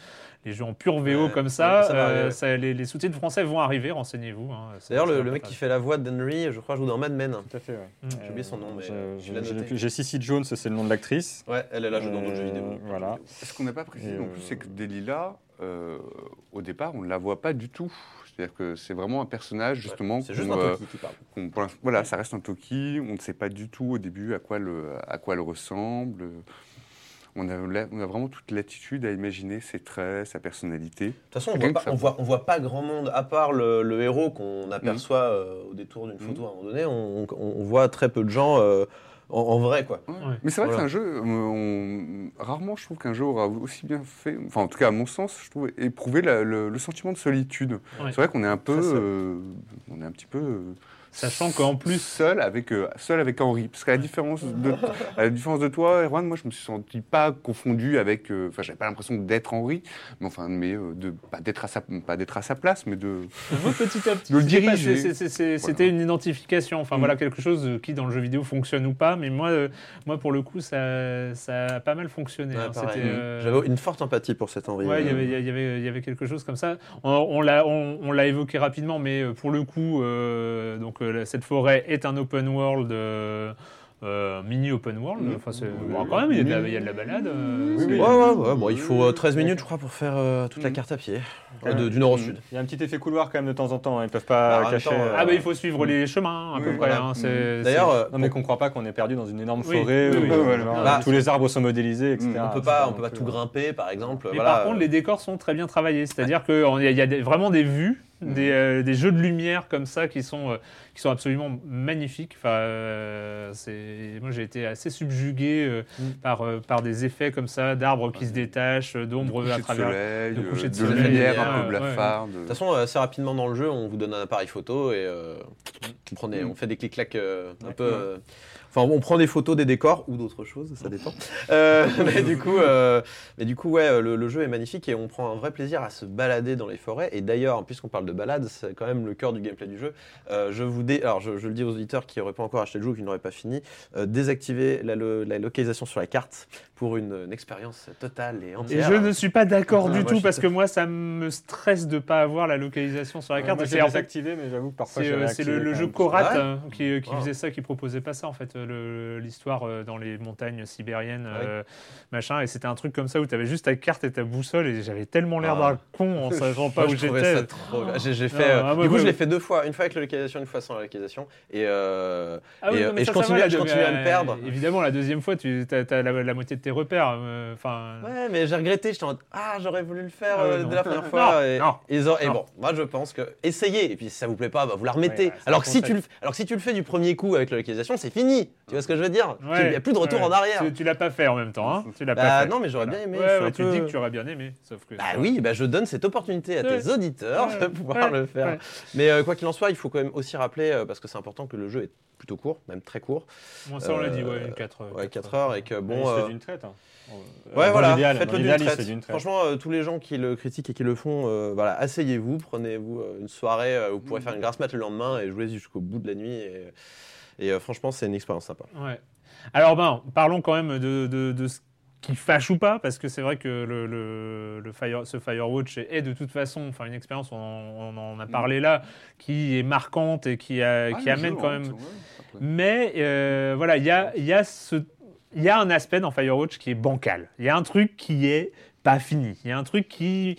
les jeux en pur VO
Ouais,
comme ça.
ouais, ça va
euh,
ouais.
ça- les, les sous-titres français vont arriver. Renseignez-vous. hein,
D'ailleurs, le, mec qui fait la voix d'Henry, je crois, joue dans Mad Men.
Tout à fait, ouais.
Mm.
J'ai oublié son nom, mais
J'ai- J'ai Cissy Jones, c'est le nom de l'actrice.
Ouais, elle est là, joue dans d'autres jeux
Euh,
vidéo.
voilà.
Ce qu'on n'a pas précisé non plus,
euh,
c'est que Delilah, euh, au départ, on ne la voit pas du tout. C'est-à-dire que c'est vraiment un personnage, justement.
C'est juste un
euh,
Toki qui parle.
voilà, ça reste un Toki. On ne sait pas du tout au début à quoi le, à quoi elle ressemble. On a, la- on a vraiment toute l'attitude à imaginer ses traits, sa personnalité.
De toute façon, on voit, pas, on, voit, on voit pas grand monde, à part le, le héros qu'on aperçoit euh, au détour d'une photo à un moment donné, on, on- on voit très peu de gens euh, en, en vrai. quoi.
Ouais.
Ouais.
Mais c'est vrai
Voilà.
que c'est un jeu, on- rarement je trouve qu'un jeu aura aussi bien fait, enfin en tout cas à mon sens, je trouve, éprouvé la- le, le sentiment de solitude.
Ouais.
C'est vrai qu'on est un peu,
Ça, ça.
euh, on est un petit peu euh,
Sachant qu'en plus,
seul avec, euh, seul avec Henri. Parce qu'à la différence de, à la différence de toi, Erwan, moi je me suis senti pas confondu avec, euh, enfin j'avais pas l'impression d'être Henri, mais enfin, mais euh, de pas d'être à sa, pas d'être à sa place, mais de,
vous, petit à petit,
De le diriger. Voilà.
C'était une identification. Enfin
Mm.
voilà quelque chose qui dans le jeu vidéo fonctionne ou pas. Mais moi, euh, moi pour le coup, ça, ça a pas mal fonctionné.
Ouais,
hein. euh,
J'avais une forte empathie pour cet Henri.
Ouais, il y
Euh,
avait- il y avait, il y avait quelque chose comme ça. On, on l'a, on, on l'a évoqué rapidement, mais euh, pour le coup, euh, donc euh, cette forêt est un open world, euh, euh, mini open world. Enfin, c'est- bon, quand même, il y a de la, il y a de la balade. euh,
Oui, oui.
Ouais, ouais, ouais. Bon, il faut euh, 13 minutes, je crois, pour faire euh, toute la
Mm.
carte à pied.
Ouais.
Euh, de- du nord au sud.
Il y a un petit effet couloir quand même de temps en temps. hein. Ils peuvent
Bah, en
pas
même
cacher.
temps,
euh,
Ah bah il faut suivre les chemins à
Oui,
peu près.
voilà.
hein, c'est-
D'ailleurs, euh,
Non mais qu'on croit pas qu'on est perdu dans une énorme forêt
oui,
où
oui.
euh,
Voilà.
genre,
Bah,
tous les arbres sont modélisés, etc.
Mm.
on peut pas, on peut pas tout
euh,
grimper, par exemple.
Mais
voilà.
par contre, les décors sont très bien travaillés. C'est-à-dire qu'il y a, vraiment des vues, (laughs) des, euh, des jeux de lumière comme ça qui sont, euh, qui sont absolument magnifiques. Enfin, euh, c'est- moi, j'ai été assez subjugué euh,
Mm.
par, euh, par des effets comme ça, d'arbres qui se détachent,
de
d'ombres à
de
travers.
soleil,
de coucher de
de
soleil,
lumière un peu
ouais.
blafarde.
De toute façon, assez rapidement dans le jeu, on vous donne un appareil photo et euh, on, prend des- on fait des clics-clacs euh, un peu. euh, Enfin, on prend des photos des décors ou d'autres choses, ça dépend. Euh, (laughs) mais du coup, euh, mais du coup, ouais, le, le jeu est magnifique et on prend un vrai plaisir à se balader dans les forêts. Et d'ailleurs, puisqu'on parle de balade, c'est quand même le cœur du gameplay du jeu. Euh, je vous dé... alors, je, je le dis aux auditeurs qui n'auraient pas encore acheté le jeu ou qui n'auraient pas fini, euh, désactivez la, lo- la localisation sur la carte pour une, une expérience totale et
Et
entière.
je ne suis pas d'accord
Ah,
du tout parce que moi, ça me stresse de pas avoir la localisation sur la carte. Et c'est
désactivé, mais j'avoue que parfois
C'est le, le jeu. Korat
Ah ouais
hein, qui, qui
Wow.
faisait ça, qui proposait pas ça en fait, le- l'histoire euh, dans les montagnes sibériennes,
Ah
euh, machin. Et c'était un truc comme ça où tu avais juste ta carte et ta boussole et j'avais tellement l'air
Ah.
d'un con en (laughs) sachant pas
Moi,
où j'étais.
trop. J'ai fait. Euh,
ah,
du coup,
ouais,
je l'ai fait deux fois, une fois avec la localisation, une fois sans la localisation. Et, euh,
Ah oui,
et,
non,
et
ça,
je continue, à- je
la-
continue à me perdre.
Évidemment, la deuxième fois, tu as, la, la moitié de tes repères. Enfin,
Ouais, mais j'ai regretté. J'étais en mode, ah, j'aurais voulu le faire dès la première fois.
Non,
et, bon, moi, je pense que essayez. Et puis, si ça vous plaît pas, bah, vous la remettez.
Ouais, ouais, c'est
alors, que si tu le,
concept.
alors que si tu le fais du premier coup avec la localisation, c'est fini. Tu vois ce que je veux dire? Il
ouais,
n'y a plus de retour
ouais.
en arrière.
Tu, tu l'as pas fait en même temps, hein Tu l'as
Bah,
pas fait.
non, mais j'aurais
Voilà.
bien aimé.
Ouais, tu
peu-
dis que tu aurais bien aimé, sauf que.
Bah oui, bah je donne cette opportunité à tes auditeurs de pouvoir le faire. Mais euh, quoi qu'il en soit, il faut quand même aussi rappeler, euh, parce que c'est important que le jeu est plutôt court, même très court.
Bon, ça, on l'a dit,
Euh,
ouais, 4 heures.
Ouais, 4 heures et que bon. euh,
d'une traite. hein. Euh,
Ouais, voilà, faites-le d'une traite. Franchement, euh, tous les gens qui le critiquent et qui le font, euh, voilà, asseyez-vous, prenez-vous euh, une soirée euh, vous pourrez faire une grasse mat le lendemain et jouer jusqu'au bout de la nuit. Et, et, euh, franchement, c'est une expérience sympa.
Ouais. Alors, ben, parlons quand même de, de, de ce qui fâche ou pas, parce que c'est vrai que le, le, le Fire, ce Firewatch est, de toute façon enfin, une expérience, on, on en a parlé là, qui est marquante et qui, a-
Ah,
qui amène quand même. Mais euh, voilà, il y a, il y, a ce- il y a un aspect dans Firewatch qui est bancal. Il y a un truc qui est pas fini. Il y a un truc qui.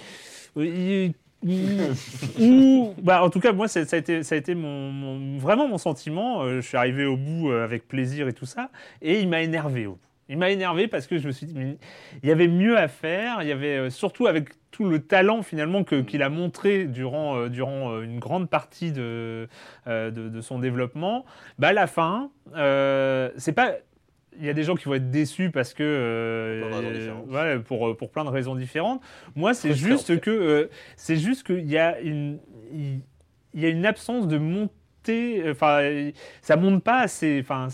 Ou, bah, en tout cas, moi, ça a été, ça a été mon, vraiment mon sentiment. Euh, je suis arrivé au bout euh, avec plaisir et tout ça, et il m'a énervé au bout. Il m'a énervé parce que je me suis dit, il y avait mieux à faire. Il y avait euh, surtout avec tout le talent finalement qu'il a montré durant, durant une grande partie de, de, son développement. Bah, à la fin, c'est pas. Il y a des gens qui vont être déçus parce que. euh,
Pour plein de raisons différentes.
ouais, pour, pour plein de raisons différentes. Moi, c'est juste
en fait.
que. euh, c'est juste qu'il y a une. Il, y a une absence de montée. Enfin, ça monte pas assez. Enfin,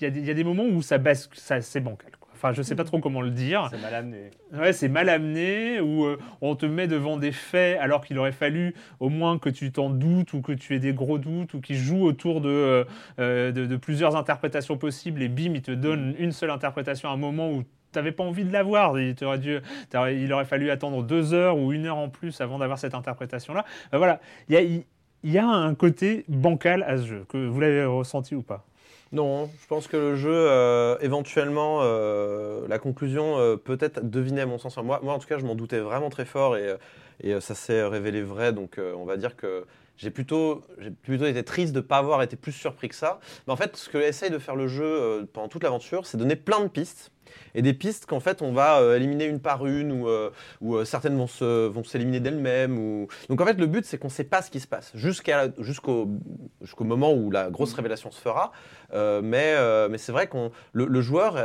il y, a des- il y a des moments où ça bascule. Ça, c'est bancal. Enfin, je sais pas trop comment le dire.
C'est mal amené.
Ouais, c'est mal amené, ou euh, on te met devant des faits alors qu'il aurait fallu au moins que tu t'en doutes ou que tu aies des gros doutes ou qu'il joue autour de, euh, euh, de, de plusieurs interprétations possibles et bim, il te donne une seule interprétation à un moment où t'avais pas envie de l'avoir. Il, dû- t'aurais- il aurait fallu attendre deux heures ou une heure en plus avant d'avoir cette interprétation-là. Ben voilà, il y a, il- il y a un côté bancal à ce jeu, que vous l'avez ressenti ou pas?
Non, je pense que le jeu, euh, éventuellement, euh, la conclusion euh, peut-être devinée à mon sens. Moi, moi, en tout cas, je m'en doutais vraiment très fort et, ça s'est révélé vrai. Donc, on va dire que j'ai plutôt, plutôt été triste de ne pas avoir été plus surpris que ça. Mais en fait, ce que essaye de faire le jeu pendant toute l'aventure, c'est donner plein de pistes. Et des pistes qu'en fait on va euh, éliminer une par une ou, euh, ou euh, certaines vont se vont s'éliminer d'elles-mêmes ou. Donc en fait le but c'est qu'on ne sait pas ce qui se passe jusqu'à jusqu'au jusqu'au moment où la grosse révélation se fera. Mais mais c'est vrai qu'on le, le joueur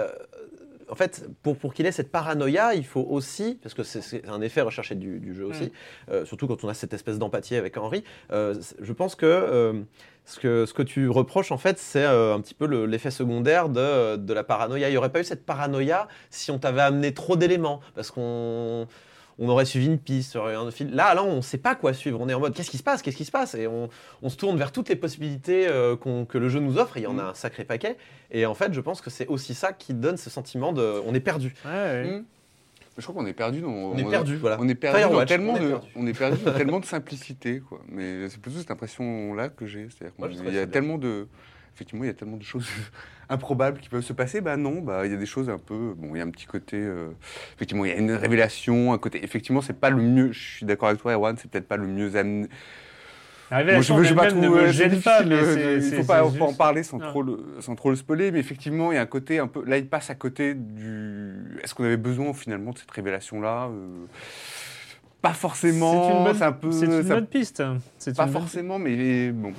en fait, pour, pour qu'il ait cette paranoïa, il faut aussi, parce que c'est- un effet recherché du, du jeu aussi, euh, surtout quand on a cette espèce d'empathie avec Henry, euh, je pense que, euh, ce que ce que tu reproches, en fait, c'est un petit peu le- l'effet secondaire de, de la paranoïa. Il n'y aurait pas eu cette paranoïa si on t'avait amené trop d'éléments, parce qu'on on aurait suivi une piste sur un fil. Là, là, on ne sait pas quoi suivre. On est en mode qu'est-ce qui se passe Qu'est-ce qui se passe? Et on, on se tourne vers toutes les possibilités euh, que le jeu nous offre. Et il y en a un sacré paquet. Et en fait, je pense que c'est aussi ça qui donne ce sentiment de on est perdu.
Ouais, ouais.
Mm. Je crois qu'on est perdu dans.
On est perdu, voilà.
On est perdu dans tellement
on est
de.
perdu.
On est perdu dans (laughs) tellement de simplicité, quoi. Mais c'est plutôt cette impression-là que j'ai. C'est-à-dire qu'il y a
bien.
tellement de. Effectivement, il y a tellement de choses (laughs) improbables qui peuvent se passer. Bah non, bah il y a des choses un peu. Bon, il y a un petit côté. euh, Effectivement, il y a une révélation, un côté. Effectivement, c'est pas le mieux. Je suis d'accord avec toi, Erwan. C'est peut-être pas le mieux amené.
La révélation
Moi, je pas
ne me
euh,
gêne pas, mais
euh, il faut pas, en parler sans
Non.
trop, le, sans trop le spoiler, mais effectivement, il y a un côté un peu. Là, il passe à côté du. Est-ce qu'on avait besoin finalement de cette révélation-là Euh, Pas forcément.
C'est une bonne,
un peu.
c'est une bonne piste.
Pas
une bonne-
forcément, mais bon.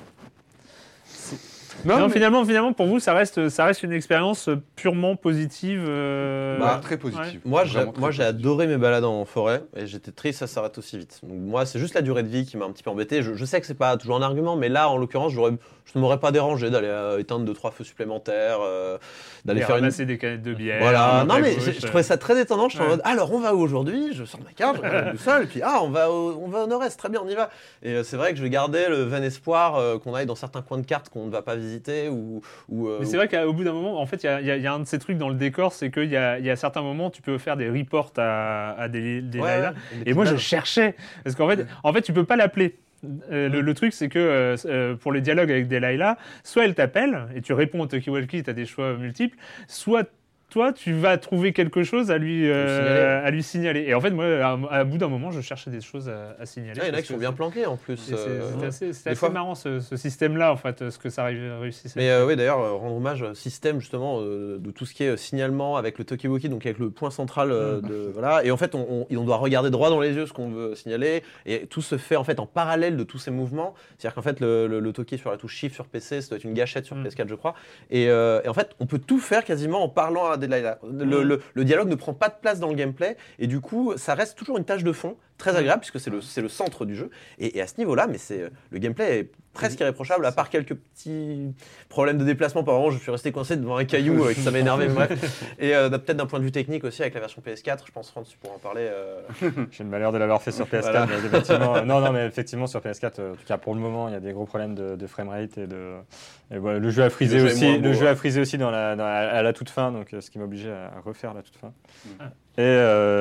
Non,
mais-
finalement, finalement, pour vous, ça reste, ça reste une expérience purement positive. euh,
Bah, très positif.
Moi, j'ai, moi, adoré mes balades en forêt et j'étais triste ça s'arrête aussi vite. Donc, moi, c'est juste la durée de vie qui m'a un petit peu embêté. Je, je sais que c'est pas toujours un argument, mais là, en l'occurrence, j'aurais, je ne m'aurais pas dérangé d'aller euh, éteindre deux trois feux supplémentaires, euh, d'aller
et
faire une.
ramasser des canettes de bière.
Voilà, non mais
gauche,
je trouvais ça très détendant. Je suis en mode, alors on va où aujourd'hui? Je sors ma carte, je regarde tout seul, et puis ah, on va au, on va au nord-est, très bien, on y va. Et euh, c'est vrai que je vais garder le vain espoir euh, qu'on aille dans certains coins de cartes qu'on ne va pas visiter ou. ou euh,
Mais c'est vrai qu'au bout d'un moment, en fait, il y a- y, y un de ces trucs dans le décor, c'est qu'il y a, il y a certains moments, tu peux faire des reports à, à des, des
Ouais,
Et moi, je cherchais. Parce qu'en fait, en fait, tu peux pas l'appeler. Euh, le, le truc, c'est que euh, pour les dialogues avec Delilah, soit elle t'appelle et tu réponds au talkie-walkie, tu as des choix multiples, soit toi, tu vas trouver quelque chose à lui, euh,
signaler.
à lui signaler. Et en fait, moi, à, à bout d'un moment, je cherchais des choses à, à signaler.
Ah, il y en a qui sont bien planqués en plus.
c'est-
euh,
assez, c'est
des
assez
fois-
marrant ce, ce système-là, en fait, ce que ça réussissait.
Mais euh, oui, d'ailleurs, euh, rendre hommage au système justement euh, de tout ce qui est euh, signalement avec le Tokiwoki, donc avec le point central euh, de voilà. Et en fait, on, on- on doit regarder droit dans les yeux ce qu'on veut signaler, et tout se fait en fait en parallèle de tous ces mouvements. C'est-à-dire qu'en fait, le, le, le Toki sur la touche Shift sur PC, ça doit être une gâchette sur
Mm.
PS4, je crois. Et, euh, et en fait, on peut tout faire quasiment en parlant à Delilah. Le,
Mm.
le- le dialogue ne prend pas de place dans le gameplay, et du coup, ça reste toujours une tâche de fond très agréable puisque c'est le, le centre du jeu. Et, et à ce niveau-là, mais c'est le gameplay est presque irréprochable, à part quelques petits problèmes de déplacement. Par moment, je suis resté coincé devant un caillou et que ça m'a (laughs) énervé. bref. Et euh, peut-être d'un point de vue technique aussi avec la version PS4, je pense Franck, tu pourras en parler. euh, (laughs)
J'ai le malheur de l'avoir fait sur PS4.
Voilà.
mais effectivement, euh, non, non, mais (laughs) effectivement, sur PS4, euh, en tout cas pour le moment, il y a des gros problèmes de, de framerate et de. et voilà, le jeu a frisé
Le
aussi. le jeu a frisé aussi dans la, dans la- à la toute fin, donc euh, ce qui m'a obligé à, à refaire la toute fin.
Ah.
Et euh,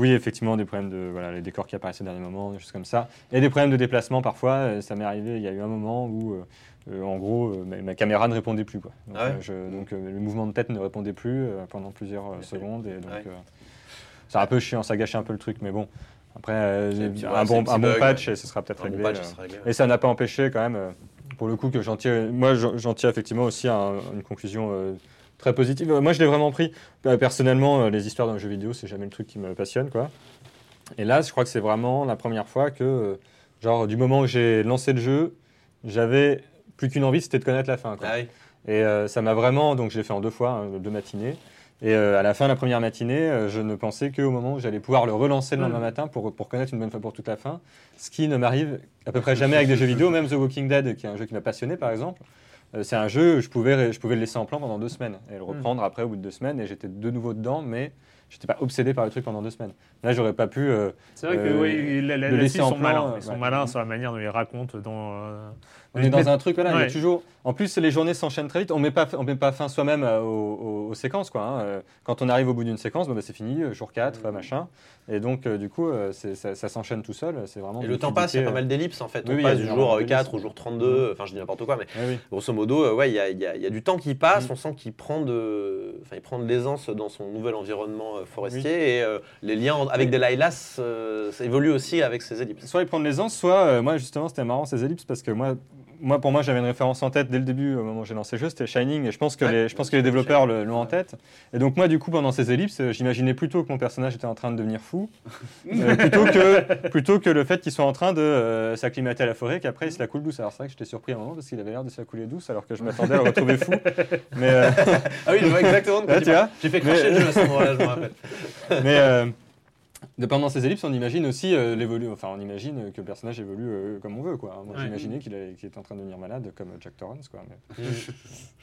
oui, effectivement, des problèmes de voilà, les décors qui apparaissent au dernier moment, des choses comme ça, et des problèmes de déplacement parfois. euh, Ça m'est arrivé. Il y a eu un moment où, euh, euh, en gros, ma, ma caméra ne répondait plus. Quoi. Donc,
Ah ouais
je- donc, le mouvement de tête ne répondait plus pendant plusieurs (laughs) secondes, et donc
Ouais.
c'est un peu chiant. Ça gâchait un peu le truc, mais bon. Après, euh,
un
bon,
un
patch, et ce sera peut-être
un bon
réglé.
patch,
euh.
sera réglé.
Et ça n'a pas empêché quand même, euh, pour le coup, que j'en tire. Moi, j'en tire effectivement aussi un- une conclusion très positive. Euh, Moi, je l'ai vraiment pris. Euh, Personnellement, euh, les histoires d'un jeu vidéo, c'est jamais le truc qui me passionne, quoi. Et là, je crois que c'est vraiment la première fois que, euh, genre, du moment où j'ai lancé le jeu, j'avais plus qu'une envie, c'était de connaître la fin. Quoi.
Ah oui.
Et euh, ça m'a vraiment, donc je l'ai fait en deux fois, hein, deux matinées. Et euh, à la fin de la première matinée, euh, je ne pensais qu'au moment où j'allais pouvoir le relancer le lendemain
Mm.
matin pour, pour connaître une bonne fois pour toute la fin. Ce qui ne m'arrive à peu près jamais avec des jeux vidéo, même The Walking Dead, qui est un jeu qui m'a passionné par exemple. Euh, c'est un jeu, je pouvais, je pouvais le laisser en plan pendant deux semaines et le reprendre après au bout de deux semaines et j'étais de nouveau dedans, mais j'étais pas obsédé par le truc pendant deux semaines. Là, j'aurais pas pu. euh,
C'est vrai que
Euh,
oui, la- la-
le
là-dessus,
laisser
ils sont
plan,
malins.
euh,
Ils sont
ouais.
malins sur la manière dont ils racontent dans.
On est dans un truc, voilà, il y
Ouais.
a toujours. En plus, les journées s'enchaînent très vite. On met pas, on met pas fin soi-même euh, aux, aux- aux séquences, quoi. hein. Euh, Quand on arrive au bout d'une séquence, bon, bah, c'est fini, euh, jour 4, euh, machin. Et donc, euh, du coup, euh, ça, ça s'enchaîne tout seul. C'est vraiment.
Et le temps passe, il y a pas mal d'ellipses en fait.
Oui,
On
oui, il y a
passe
du
jour euh,
d'ellipses.
4 au jour 32, enfin je dis n'importe quoi, mais
oui, oui.
grosso modo, euh, ouais, il y a, il y a- il y a du temps qui passe,
Mm.
on sent qu'il prend de, enfin, il prend de l'aisance dans son nouvel environnement forestier et euh, les liens en- avec des lilas, euh, ça évolue aussi avec ces ellipses.
Soit ils prennent l'aisance, soit euh, moi justement c'était marrant ces ellipses parce que moi, moi pour moi j'avais une référence en tête dès le début au moment où j'ai lancé le jeu, c'était Shining et je pense que
Ouais,
les, je pense que les développeurs le- l'ont en tête. Et donc moi du coup pendant ces ellipses, euh, j'imaginais plutôt que mon personnage était en train de devenir fou, (laughs) euh, plutôt que plutôt que le fait qu'il soit en train de euh, s'acclimater à la forêt, qu'après il se la coule douce. Alors c'est vrai que j'étais surpris à un moment parce qu'il avait l'air de se la couler douce alors que je m'attendais à le retrouver fou. Mais euh, (laughs)
Ah oui, je vois exactement de (laughs) quoi
Ouais,
tu
vois.
J'ai fait cracher
Mais-
le jeu à ce moment-là, je me rappelle.
Mais euh, de- pendant ces ellipses, on imagine aussi euh, l'évolu. Enfin, on imagine que le personnage évolue euh, comme on veut, quoi. Moi,
Ouais.
j'imaginais qu'il qu'il était en train de devenir malade, comme Jack Torrance, quoi. Mais- (laughs)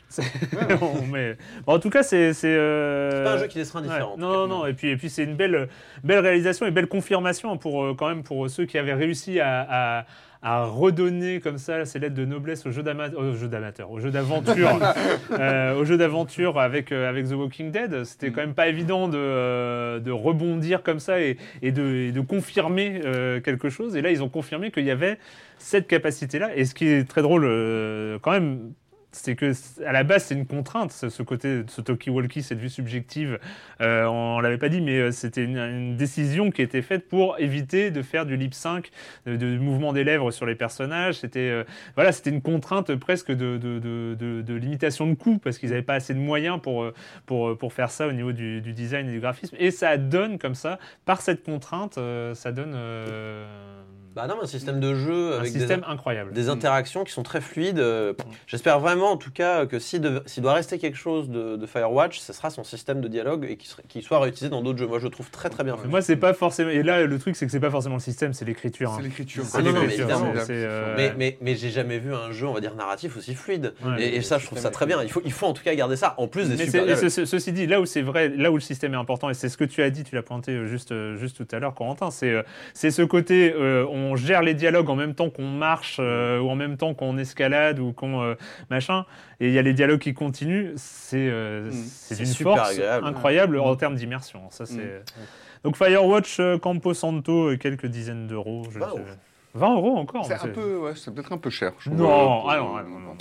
(laughs)
Bon, en tout cas, c'est. C'est euh,
pas un jeu qui laissera
ouais.
indifférent. en tout
Non, non, non. Et puis, et puis c'est une belle, belle réalisation et belle confirmation pour, euh, quand même pour ceux qui avaient réussi à, à- à redonner comme ça ces lettres de noblesse au jeu d'amateur, au jeu d'amateur, au jeu d'aventure, (laughs) euh, au jeu d'aventure avec, euh, avec The Walking Dead. C'était quand même pas évident de, euh, de rebondir comme ça et, et de, et de confirmer quelque chose. Et là, ils ont confirmé qu'il y avait cette capacité-là. Et ce qui est très drôle, quand même, c'est que à la base c'est une contrainte ce, côté ce talkie-walkie cette vue subjective euh, on l'avait pas dit mais euh, c'était une, décision qui était faite pour éviter de faire du lip sync de, de mouvement des lèvres sur les personnages. C'était euh, voilà c'était une contrainte presque de, de, de, limitation de coût parce qu'ils n'avaient pas assez de moyens pour, euh, pour, euh, pour faire ça au niveau du, design et du graphisme. Et ça donne comme ça par cette contrainte euh, ça donne euh,
Bah non, un système de jeu
un
avec des,
système incroyable
des interactions qui sont très fluides. Euh, J'espère vraiment, en tout cas, que s'il doit rester quelque chose de, de Firewatch, ce sera son système de dialogue et qui, serait- qui soit réutilisé dans d'autres jeux. Moi, je le trouve très très bien fait.
Moi, c'est pas forcément. Et là, le truc, c'est que c'est pas forcément le système, c'est l'écriture.
C'est
hein.
l'écriture.
C'est
Ah non, non, mais
euh,
Mais, mais, mais j'ai jamais vu un jeu, on va dire, narratif aussi fluide.
Ouais.
et, et ça, je trouve ça très bien. Il faut, il faut en tout cas garder ça, en plus des
Mais
super
ce- ce- ceci dit, là où c'est vrai, là où le système est important, et c'est ce que tu as dit, tu l'as pointé euh, juste, juste tout à l'heure, Corentin, c'est c'est ce côté, euh, on gère les dialogues en même temps qu'on marche, euh, ou en même temps qu'on escalade, ou qu'on euh, machin, et il y a les dialogues qui continuent, c'est euh, d'une
super
force
agréable.
incroyable en termes d'immersion. Ça, c'est. Donc Firewatch, euh, Campo Santo, euh, quelques dizaines d'euros. je-
20 euros.
20 euros encore
C'est un peu, ouais, c'est peut-être un peu cher. je trouve.
Non,
Euh,
ah non, ah non, non, non,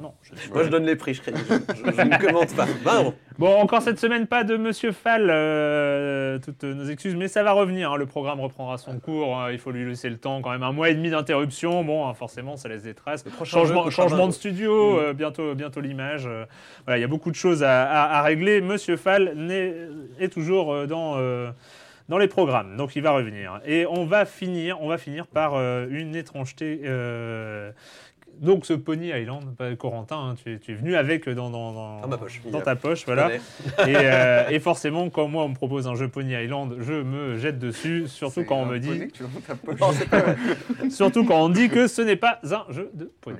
non,
Moi, je donne les prix, je, crédit. (laughs) je, je- je ne commente pas. (laughs) 20 euros.
Bon, encore cette semaine, pas de Monsieur Fall, euh, toutes nos excuses, mais ça va revenir. hein, le programme reprendra son cours. hein, il faut lui laisser le temps, quand même un mois et demi d'interruption. Bon, hein, forcément, ça laisse des traces.
jeu
Changement,
coûtera
changement
20
de studio, euh, bientôt, bientôt l'image. euh, voilà, il y a beaucoup de choses à, à- à régler. Monsieur Fall est toujours euh, dans. euh, dans les programmes, donc il va revenir. Et on va finir, on va finir par euh, une étrangeté. euh, donc ce Pony Island, pas Corentin, hein, tu, es- tu es venu avec dans, dans, dans,
Dans ma poche,
dans ta poche, voilà. (laughs) Et, euh, et forcément, quand moi on me propose un jeu Pony Island, je me jette dessus, surtout quand on me dit.
Non, (laughs)
surtout quand on dit que ce n'est pas un jeu de poney.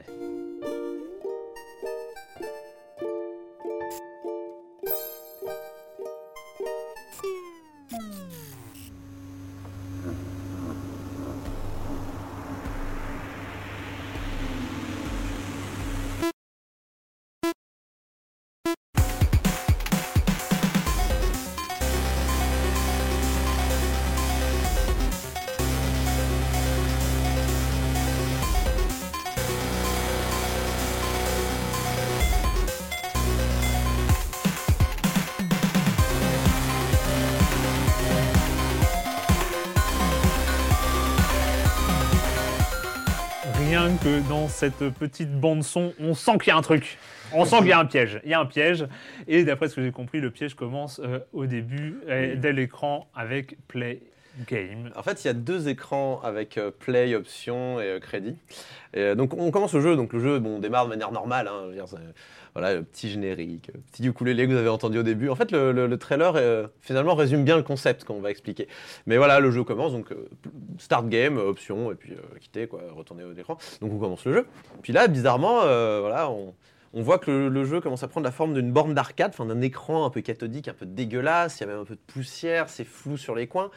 Que dans cette petite bande son, on sent qu'il y a un truc. On sent qu'il y a un piège. Il y a un piège. Et d'après ce que j'ai compris, le piège commence euh, au début, euh, dès l'écran, avec Play Game.
En fait, il y a deux écrans avec euh, play, option et euh, crédit. Et, euh, donc, on commence le jeu. Donc, le jeu, bon, on démarre de manière normale. hein, je veux dire, voilà, petit générique, le petit ukulélé que vous avez entendu au début. En fait, le, le- le trailer euh, finalement résume bien le concept qu'on va expliquer. Mais voilà, le jeu commence. Donc, euh, start game, option, et puis euh, quitter, quoi, retourner au écran. Donc, on commence le jeu. Puis là, bizarrement, euh, voilà, on, on voit que le, jeu commence à prendre la forme d'une borne d'arcade, enfin d'un écran un peu cathodique, un peu dégueulasse, il y a même un peu de poussière, c'est flou sur les coins.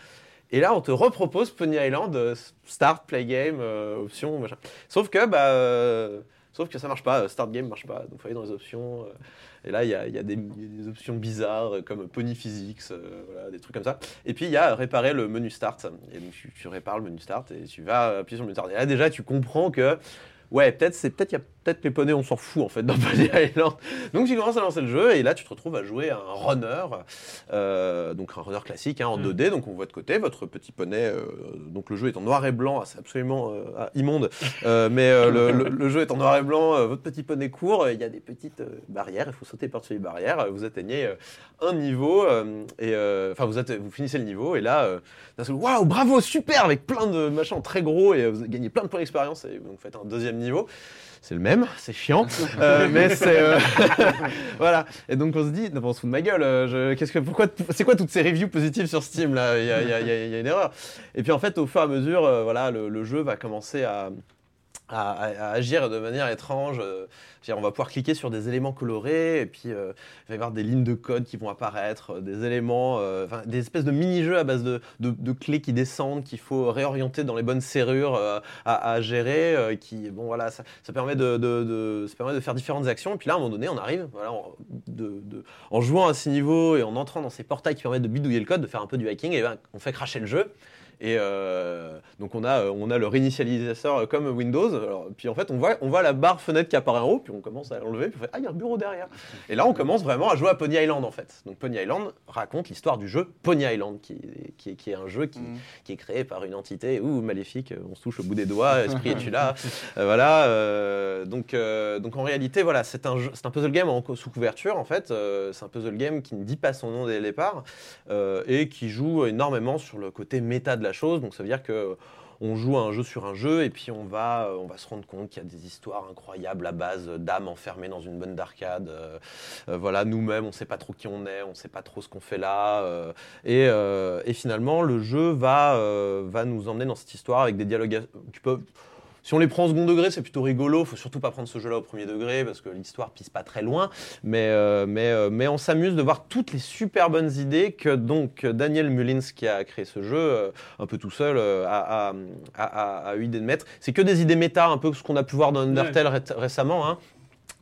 Et là, on te repropose Pony Island, euh, start, play game, euh, options, machin. Sauf que, bah, euh, sauf que ça marche pas, euh, start game marche pas, donc faut aller dans les options. euh, et là, il y a, il des, il options bizarres euh, comme Pony Physics, des trucs comme ça. Et puis, il y a réparer le menu start. Et donc, tu, répares le menu start et tu vas appuyer sur le menu start. Et là, déjà, tu comprends que, ouais, peut-être, c'est peut-être, il y a peut-être les poneys, on s'en fout en fait dans Pony Island. Donc, tu commences à lancer le jeu et là, tu te retrouves à jouer à un runner, euh, donc un runner classique hein, en
Mm.
2D. Donc, on voit de côté votre petit poney. euh, donc, le jeu est en noir et blanc, c'est absolument euh, ah, immonde. (laughs) Mais le, le- le jeu est en noir et blanc, votre petit poney court, il y a des petites barrières, il faut sauter par-dessus les barrières, vous atteignez un niveau, et enfin vous, vous finissez le niveau, et là, d'un seul coup, waouh, bravo, super, avec plein de machins très gros, et vous gagnez plein de points d'expérience, et vous faites un deuxième niveau. C'est le même, c'est chiant, (laughs) euh, mais c'est euh, (laughs) voilà. Et donc on se dit, non, on se fout de ma gueule. euh, je- Qu'est-ce que, pourquoi, c'est quoi toutes ces reviews positives sur Steam là? Il y a, y y y une erreur. Et puis en fait, au fur et à mesure, voilà, le, le jeu va commencer à, à, agir de manière étrange. euh, on va pouvoir cliquer sur des éléments colorés et puis euh, il va y avoir des lignes de code qui vont apparaître, euh, des éléments, des espèces de mini-jeux à base de, clés qui descendent, qu'il faut réorienter dans les bonnes serrures à, gérer. qui, bon, voilà, ça, permet de, faire différentes actions. Et puis là, à un moment donné, on arrive, en jouant à ces niveaux et en entrant dans ces portails qui permettent de bidouiller le code, de faire un peu du hacking, et ben, on fait cracher le jeu. Et euh, donc on a, euh, on a le réinitialisateur euh, comme Windows. Alors, puis en fait, on voit, on voit la barre fenêtre qui apparaît en haut, puis on commence à l'enlever, puis on fait Ah, il y a un bureau derrière. Et là, on commence vraiment à jouer à Pony Island en fait. Donc Pony Island raconte l'histoire du jeu Pony Island, qui, qui, est- qui est un jeu qui, qui est créé par une entité ou maléfique, on se touche au bout des doigts, (laughs) esprit es-tu là? Euh, Voilà. euh, donc, donc en réalité, voilà, c'est un, jeu- c'est un puzzle game en, sous couverture en fait. c'est un puzzle game qui ne dit pas son nom dès le départ et qui joue énormément sur le côté méta de chose. Donc ça veut dire que on joue un jeu sur un jeu et puis on va, euh, on va se rendre compte qu'il y a des histoires incroyables à base d'âmes enfermées dans une bonne d'arcade. euh, euh, voilà, nous-mêmes, on ne sait pas trop qui on est, on ne sait pas trop ce qu'on fait là. euh, et, euh, finalement, le jeu va, euh, va nous emmener dans cette histoire avec des dialogues qui peuvent. Si on les prend au second degré, c'est plutôt rigolo. Faut surtout pas prendre ce jeu-là au premier degré parce que l'histoire pisse pas très loin. Mais, euh, mais, euh, mais on s'amuse de voir toutes les super bonnes idées que donc Daniel Mullins, qui a créé ce jeu euh, un peu tout seul, a, a, a- a- eu idée de mettre. C'est que des idées méta, un peu ce qu'on a pu voir dans Undertale ré- récemment. hein.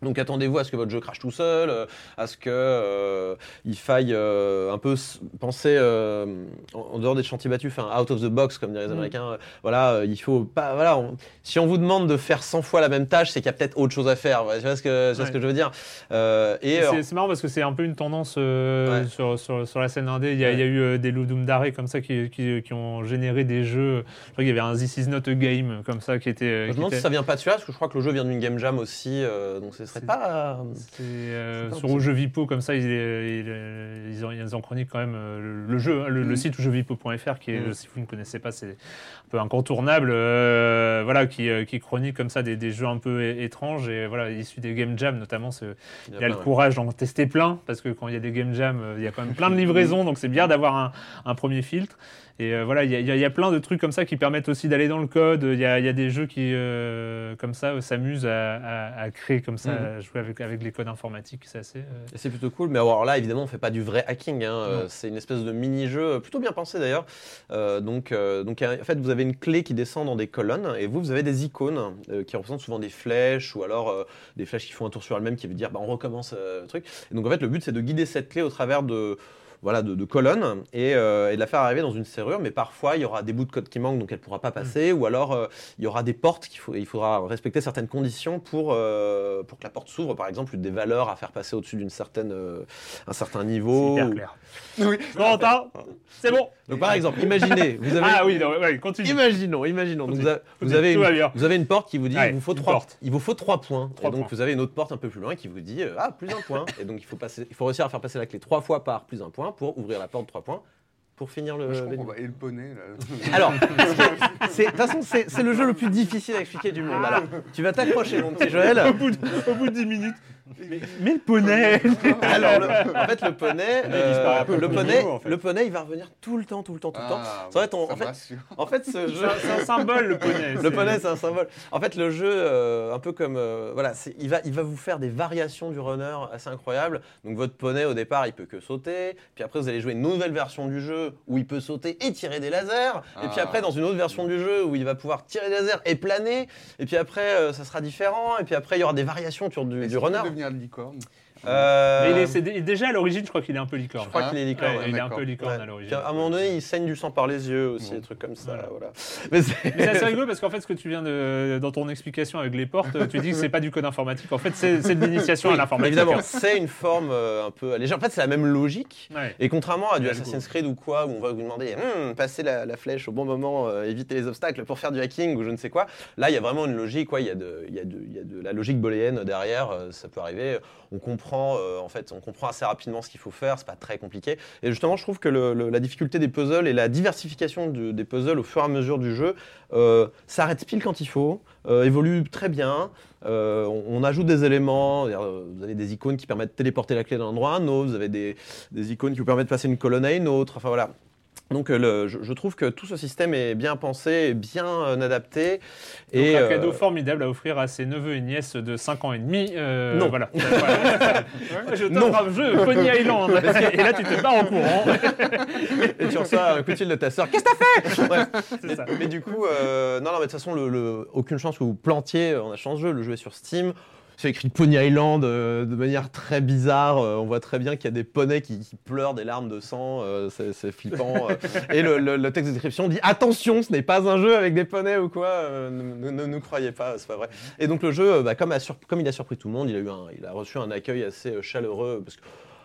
Donc attendez-vous à ce que votre jeu crache tout seul, euh, à ce que euh, il faille euh, un peu penser euh, en, en dehors des chantiers battus, enfin out of the box comme diraient les
Mm.
Américains. voilà, il faut pas. Voilà, on- si on vous demande de faire 100 fois la même tâche, c'est qu'il y a peut-être autre chose à faire. Tu vois ce que, ce je veux dire Et
C'est- C'est marrant parce que c'est un peu une tendance
Ouais.
sur, sur, sur la scène indé. Il y a,
Ouais.
il y a eu des Ludum Dare comme ça qui, qui, qui ont généré des jeux. Je crois qu'il y avait un This Is Not a Game comme ça qui était.
je me demande
était-
si ça vient pas de celui-là, parce que je crois que le jeu vient d'une game jam aussi, donc ce serait
C'est-
pas.
c'est, euh,
c'est pas
sur
possible.
Jeuxvipo comme ça, ils, ils, ils, ont, ils ont quand même euh, le, le jeu, hein, le, le site jeuxvipo.fr qui est,
Mm.
si vous ne connaissez pas, c'est un peu incontournable, euh, voilà, qui, euh, qui chronique comme ça des, des jeux un peu étranges et voilà, issus des game jam notamment. Il y a le courage d'en tester plein, parce que quand il y a des game jams, euh, il y a quand même plein de (laughs) livraisons, donc c'est bien d'avoir un, un premier filtre. Et euh, voilà, il y, a- y y plein de trucs comme ça qui permettent aussi d'aller dans le code. Il y a, il y a des jeux qui, euh, comme ça, euh, s'amusent à, à- à créer comme ça,
Mhm.
à jouer avec, avec les codes informatiques. C'est assez. euh,
c'est plutôt cool, mais alors là, évidemment, on fait pas du vrai hacking. hein. C'est une espèce de mini-jeu plutôt bien pensé d'ailleurs. Donc, donc, en fait, vous avez une clé qui descend dans des colonnes et vous, vous avez des icônes qui représentent souvent des flèches ou alors des flèches qui font un tour sur elles-mêmes qui veut dire bah, on recommence le truc. Et donc, en fait, le but, c'est de guider cette clé au travers de voilà, de, de colonnes et, euh, et de la faire arriver dans une serrure, mais parfois il y aura des bouts de code qui manquent donc elle ne pourra pas passer, ou alors euh, il y aura des portes qu'il faut, il faudra respecter certaines conditions pour, euh, pour que la porte s'ouvre, par exemple des valeurs à faire passer au-dessus d'une certaine euh, un certain
c'est
niveau.
hyper
ou-
clair.
Oui.
Corentin, c'est bon.
Donc par exemple, imaginez, vous avez
Ah oui, non, ouais, continue.
Imaginons, imaginons. Donc, vous, avez, vous, une,
bien.
vous avez une porte qui vous dit
Ouais,
il, vous faut trois,
porte.
il vous faut trois points.
Trois
et donc
points.
vous avez une autre porte un peu plus loin qui vous dit euh, ah plus un point. et donc il faut passer, il faut réussir à faire passer la clé trois fois par plus un point pour ouvrir la porte de trois points pour finir le.
Je qu'on va et le poney. Là. (laughs)
Alors, de toute façon, c'est c'est le jeu le plus difficile à expliquer du monde. Alors, tu vas t'accrocher, mon petit Joël.
Au bout, de, au bout de 10 minutes. Mais le poney (laughs)
Alors, le- en fait, le poney,
peu
le poney,
niveau, en fait.
le poney, il va revenir tout le temps, tout le temps, tout le temps.
Ah,
en- fait-. En fait, ce jeu,
C'est un symbole, le poney.
Le poney, c'est un symbole. En fait, le jeu, euh, un peu comme. euh, voilà, il va, il va vous faire des variations du runner assez incroyables. Donc, votre poney, au départ, il peut que sauter. Puis après, vous allez jouer une nouvelle version du jeu où il peut sauter et tirer des lasers. Et puis
Ah.
après, dans une autre version du jeu où il va pouvoir tirer des lasers et planer. Et puis après, euh, ça sera différent. Et puis après, il y aura des variations autour du,
qu'il
runner.
devenir licorne
Euh,
Mais il est- c'est dé- déjà à l'origine, je crois qu'il est un peu licorne.
Je crois qu'il est licorne.
Ouais,
ouais.
il est un
d'accord.
peu licorne
Ouais.
à l'origine.
Puis à un moment donné, il saigne du sang par les yeux aussi,
Bon.
des trucs comme ça.
Voilà.
Voilà. Mais c'est-
Mais c'est assez rigolo parce qu'en fait, ce que tu viens de. Dans ton explication avec les portes, tu dis que c'est pas du code informatique. En fait, c'est c'est de l'initiation à l'informatique.
Évidemment, c'est une forme euh, un peu allégée. En fait, c'est la même logique.
Ouais.
Et contrairement à du. Assassin's Creed ou quoi, où on va vous demander hmm, passer la, la flèche au bon moment, euh, éviter les obstacles pour faire du hacking ou je ne sais quoi, là il y a vraiment une logique, quoi. il, y a de, il, y a de, il y a de la logique booléenne derrière, euh, ça peut arriver. On comprend, euh, en fait, on comprend assez rapidement ce qu'il faut faire, c'est pas très compliqué. Et justement, je trouve que la difficulté des puzzles et la diversification des puzzles au fur et à mesure du jeu euh, s'arrête pile quand il faut, euh, évolue très bien. On, ajoute des éléments, vous avez des icônes qui permettent de téléporter la clé d'un endroit à un autre, vous avez des, des icônes qui vous permettent de passer une colonne à une autre, enfin voilà. Donc euh, le- je, je trouve que tout ce système est bien pensé, bien euh, adapté.
Donc,
et
un
euh,
cadeau formidable à offrir à ses neveux et nièces de 5 ans et demi. euh,
Non.
Voilà. (laughs) Je t'offre un jeu Pony Island. (laughs) et là, tu te barres en courant. (laughs)
et tu reçois un coup de fil de ta sœur. Qu'est-ce que t'as fait? Bref.
Ça.
Mais du coup, non, non, mais de toute façon, le, le- aucune chance que vous plantiez en achetant ce jeu. Le jeu est sur Steam. C'est écrit Pony Island euh, de manière très bizarre. Euh, on voit très bien qu'il y a des poneys qui, pleurent des larmes de sang. euh, c'est flippant. et le, texte de description dit attention, ce n'est pas un jeu avec des poneys ou quoi. ne, nous croyez pas, c'est pas vrai. Et donc le jeu, bah, comme, comme il a surpris tout le monde, il a, eu un- il a reçu un accueil assez chaleureux. Parce que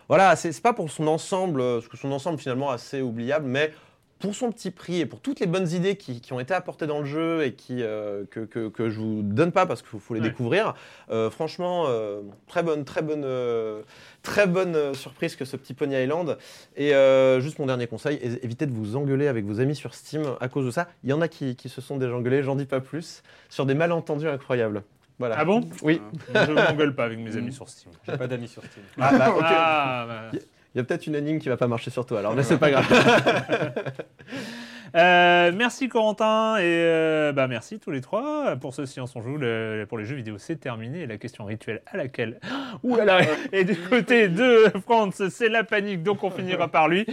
voilà, c'est pas pour son ensemble, parce que son ensemble finalement assez oubliable, mais pour son petit prix et pour toutes les bonnes idées qui, qui ont été apportées dans le jeu et qui, euh, que, que, que je vous donne pas parce qu'il faut, les
Ouais.
découvrir, euh, franchement, euh, très bonne, très bonne, euh, très bonne surprise que ce petit Pony Island. Et euh, juste mon dernier conseil, évitez de vous engueuler avec vos amis sur Steam à cause de ça. Il y en a qui, qui se sont déjà engueulés, j'en dis pas plus, sur des malentendus incroyables. Voilà.
Ah bon?
Oui.
Je m'engueule pas avec mes amis sur Steam.
J'ai pas d'amis sur Steam.
Ah, bah, (laughs) ok.
Ah, bah.
Il y a peut-être une énigme qui va pas marcher sur toi alors, mais c'est pas grave. (laughs)
Euh, merci Corentin et euh, bah merci tous les trois pour ce Science on joue. Le- pour les jeux vidéo, c'est terminé. Et la question rituelle à laquelle. (gasps) Ouh là là (laughs) Et du côté de Franz, c'est la panique, donc on finira par lui.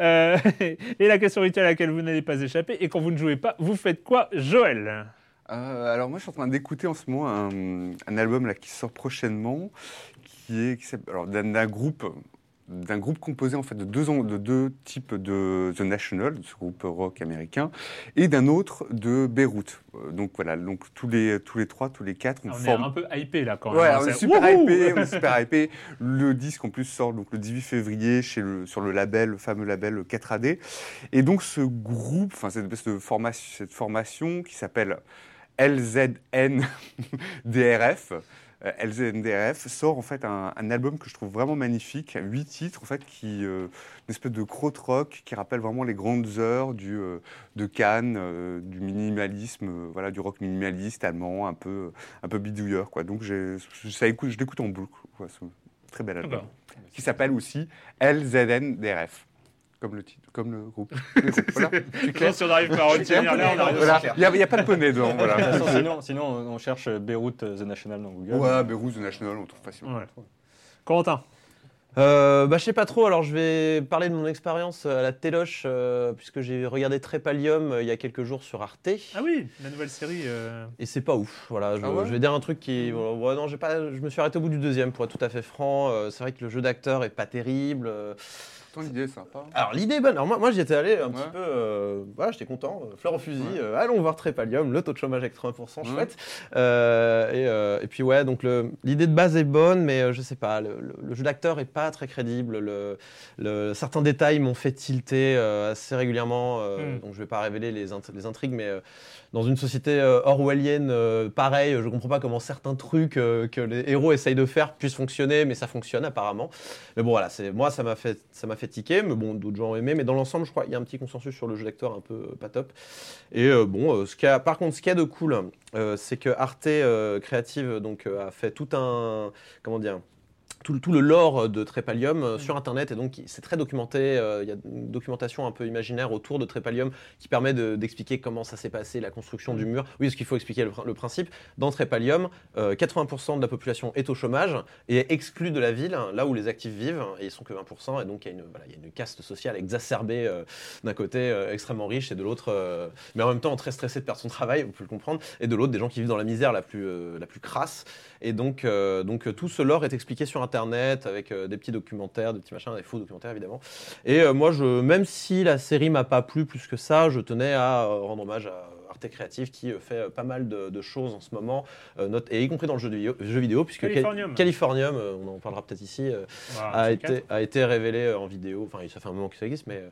Euh, (laughs) et la question rituelle à laquelle vous n'allez pas échapper. Et quand vous ne jouez pas, vous faites quoi, Joël?
Euh, alors moi, je suis en train d'écouter en ce moment un, un album là qui sort prochainement, qui est qui alors d'un d'un groupe d'un groupe composé en fait de deux, de deux types de The National, ce groupe rock américain, et d'un autre de Beyrouth. Euh, donc voilà, donc tous les tous les trois, tous les quatre, on,
On est
forme
un peu hypé là quand même.
Ouais,
hein,
on est super hypé, (laughs) on est super hypé. Le disque en plus sort donc le 18 février chez le, sur le label, le fameux label 4AD. Et donc ce groupe, enfin cette formation, cette formation qui s'appelle LZNDRF. euh, LZNDRF sort en fait un, un album que je trouve vraiment magnifique, huit titres en fait qui euh, une espèce de rock qui rappelle vraiment les grandes heures du euh, de Cannes, euh, du minimalisme, euh, voilà du rock minimaliste allemand, un peu un peu bidouilleur quoi. Donc j'ai ça écoute, je l'écoute en boucle. quoi, ce très bel album
D'accord.
qui s'appelle aussi LZNDRF comme le titre, comme le groupe. (laughs) voilà, clair.
Si on n'arrive pas à retenir là, on arrive
Voilà. Il n'y a, il y a pas de poney dedans. (laughs) Voilà.
façon, sinon, sinon, on cherche Beyrouth euh, The National dans Google.
Ouais, Beyrouth, The National, on trouve facilement.
Ouais. Corentin
Euh, bah, je sais pas trop, alors je vais parler de mon expérience à la Téloche, euh, puisque j'ai regardé Trépalium euh, il y a quelques jours sur Arte.
Ah oui, la nouvelle série. euh,
Et c'est pas ouf, voilà. Je,
Ah ouais
je vais dire un truc qui. voilà, ouais, non, j'ai pas, je me suis arrêté au bout du deuxième, pour être tout à fait franc. Euh, c'est vrai que le jeu d'acteur est pas terrible.
Pourtant, l'idée est sympa.
Alors l'idée est bonne. Alors moi, moi j'y étais allé un
Ouais.
petit peu. euh, voilà, j'étais content. euh, fleur au fusil.
Ouais.
euh, allons voir Trépalium, le taux de chômage avec 80%,
Ouais.
chouette. Euh, et, et puis ouais, donc l'idée de base est bonne, mais je sais pas. Le, le- le jeu d'acteur est pas très crédible. Le, le- certains détails m'ont fait tilter assez régulièrement. euh,
Mm.
Donc je vais pas révéler les, int- les intrigues, mais dans une société euh, orwellienne, euh, pareil, je comprends pas comment certains trucs euh, que les héros essayent de faire puissent fonctionner, mais ça fonctionne apparemment. Mais bon, voilà, moi ça m'a fait tiquer, mais bon, d'autres gens ont aimé, mais dans l'ensemble, je crois qu'il y a un petit consensus sur le jeu d'acteur un peu euh, pas top. Et euh, bon, euh, ce qu'il y a, par contre, ce qu'il y a de cool, euh, c'est que Arte euh, Creative donc euh, a fait tout un comment dire tout, le- tout le lore de Trépalium euh, sur Internet. Et donc, c'est très documenté. euh, Il y a une documentation un peu imaginaire autour de Trépalium qui permet de- d'expliquer comment ça s'est passé, la construction du mur. Oui, parce qu'il faut expliquer le, pr- le principe. Dans Trépalium, euh, 80% de la population est au chômage et est exclue de la ville, là où les actifs vivent, et ils sont que 20%. Et donc, il y a une, voilà, il y a une caste sociale exacerbée euh, d'un côté euh, extrêmement riche et de l'autre, euh, mais en même temps très stressé de perdre son travail, vous pouvez le comprendre, et de l'autre, des gens qui vivent dans la misère la plus, euh, la plus crasse. Et donc, euh, donc euh, tout ce lore est expliqué sur Internet avec euh, des petits documentaires, des petits machins, des faux documentaires évidemment. Et euh, moi, je, même si la série m'a pas plu plus que ça, je tenais à euh, rendre hommage à Arte Créative qui euh, fait euh, pas mal de, de choses en ce moment, euh, note- et y compris dans le jeu, de vidéo, jeu vidéo puisque Cal-
Californium.
Californium, euh, on en parlera peut-être ici, euh,
Voilà,
a, été,
quatre.
a été révélé euh, en vidéo. Enfin, ça fait un moment que ça existe, mais euh,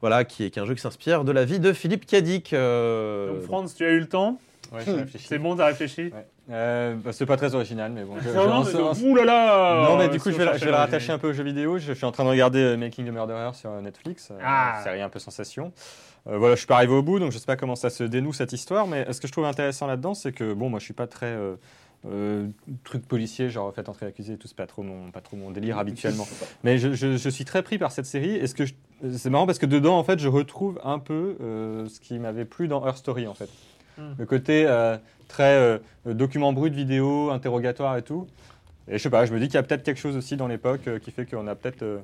voilà, qui est, qui est un jeu qui s'inspire de la vie de Philippe Cadic. euh,
Donc, Franz, tu as eu le temps?
Ouais.
C'est bon, t'as réfléchi?
Ouais. Euh, bah, c'est pas très original, mais bon. je- je-
non, Ouh là là
Non, mais du coup,
si
je vais, la-
cherchait
je vais la
la-
rattacher un peu aux jeux vidéo. Je, je suis en train de regarder euh, Making the Murderer sur euh, Netflix.
Ah.
Série un peu sensation. Euh, voilà, je suis pas arrivé au bout, donc je sais pas comment ça se dénoue cette histoire. Mais ce que je trouve intéressant là-dedans, c'est que, bon, moi, je suis pas très. euh, euh, truc policier, genre fait entrer l'accusé et tout, c'est pas trop mon, pas trop mon délire (laughs) habituellement. Mais je, je- je suis très pris par cette série. Et ce que c'est marrant parce que dedans, en fait, je retrouve un peu euh, ce qui m'avait plu dans Her Story, en fait.
Hmm.
Le côté euh, très euh, document brut vidéo, interrogatoire et tout. Et je sais pas, je me dis qu'il y a peut-être quelque chose aussi dans l'époque euh, qui fait qu'on a peut-être euh,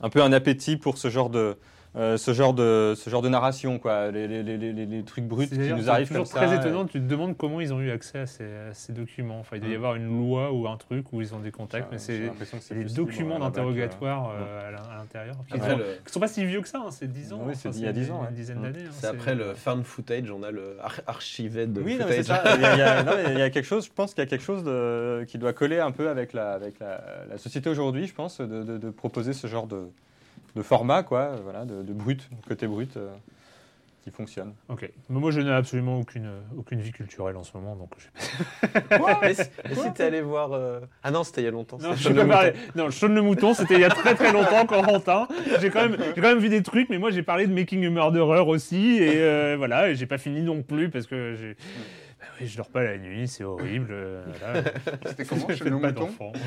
un peu un appétit pour ce genre de, euh, ce genre de, ce genre de narration, quoi. Les, les- les- trucs bruts
C'est
qui nous
c'est
arrivent
toujours
comme
très
ça.
étonnant. Tu te demandes comment ils ont eu accès à ces, à ces documents. Enfin, il doit y
Mm.
avoir une loi ou un truc où ils ont des contacts, mais c'est
c'est
des documents d'interrogatoire
euh,
euh, à l'in- à l'intérieur. Qui
Après,
sont-
le-
qui sont pas si vieux que ça, hein, c'est 10 ans.
Oui, c'est il y a 10 ans,
Une dizaine
Mm.
d'années. hein,
C'est après le found footage, on a le ar- archivé de
Oui, c'est
footage.
ça. Il y, a, (laughs) quelque chose, je pense qu'il y a quelque chose de- qui doit coller un peu avec la, avec la, la société aujourd'hui, je pense, de proposer ce genre de, de format, quoi, voilà, de, de brut, côté brut, euh, qui fonctionne.
Ok. Mais moi, je n'ai absolument aucune, aucune vie culturelle en ce moment, donc je (laughs)
si et si t'es allé voir. euh, Ah non, c'était il y a longtemps.
Non,
c'était
je
Sean
peux
le
parler.
Mouton.
Non, Sean le Mouton, c'était il y a très très longtemps, Corentin. J'ai quand, même, j'ai quand même vu des trucs, mais moi j'ai parlé de Making a Murderer aussi, et euh, voilà, et j'ai pas fini non plus parce que j'ai. Bah oui, je dors pas la nuit, c'est horrible. euh, voilà.
C'était comment (laughs) chez le
pas
mouton
d'enfants. (laughs)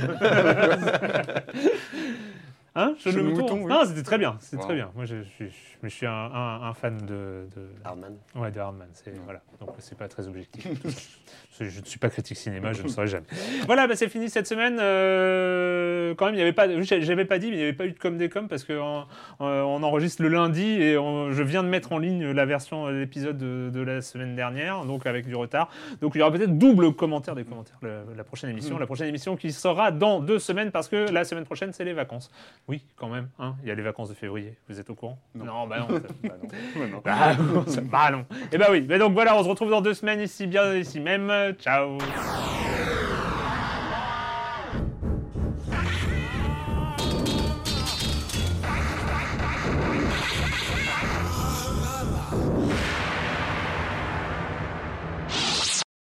Hein Sean
Chez
le mouton,
Mouton, oui.
Non, c'était très bien, c'était
Wow.
très bien. Moi, je, suis, je, je suis un, un- un fan de, de,
Hardman.
Ouais, de Hardman, c'est voilà. Donc c'est pas très objectif. (laughs) je ne suis pas critique cinéma, je ne saurais jamais. Voilà, bah, c'est fini cette semaine. Euh, quand même, il y avait pas, j'avais pas dit, mais il n'y avait pas eu de com des com parce que on, euh, on enregistre le lundi et on- je viens de mettre en ligne la version de l'épisode de, de la semaine dernière, donc avec du retard. Donc il y aura peut-être double commentaire des commentaires la, la prochaine émission, la prochaine émission qui sera dans deux semaines parce que la semaine prochaine c'est les vacances. Oui, quand même. hein, il y a les vacances de février. Vous êtes au courant?
Non.
Bah (laughs) non. (laughs) ça- bah non. Bah non, ça- bah non. Et bah oui. Mais donc voilà, on se retrouve dans deux semaines ici, bien ici même. Ciao.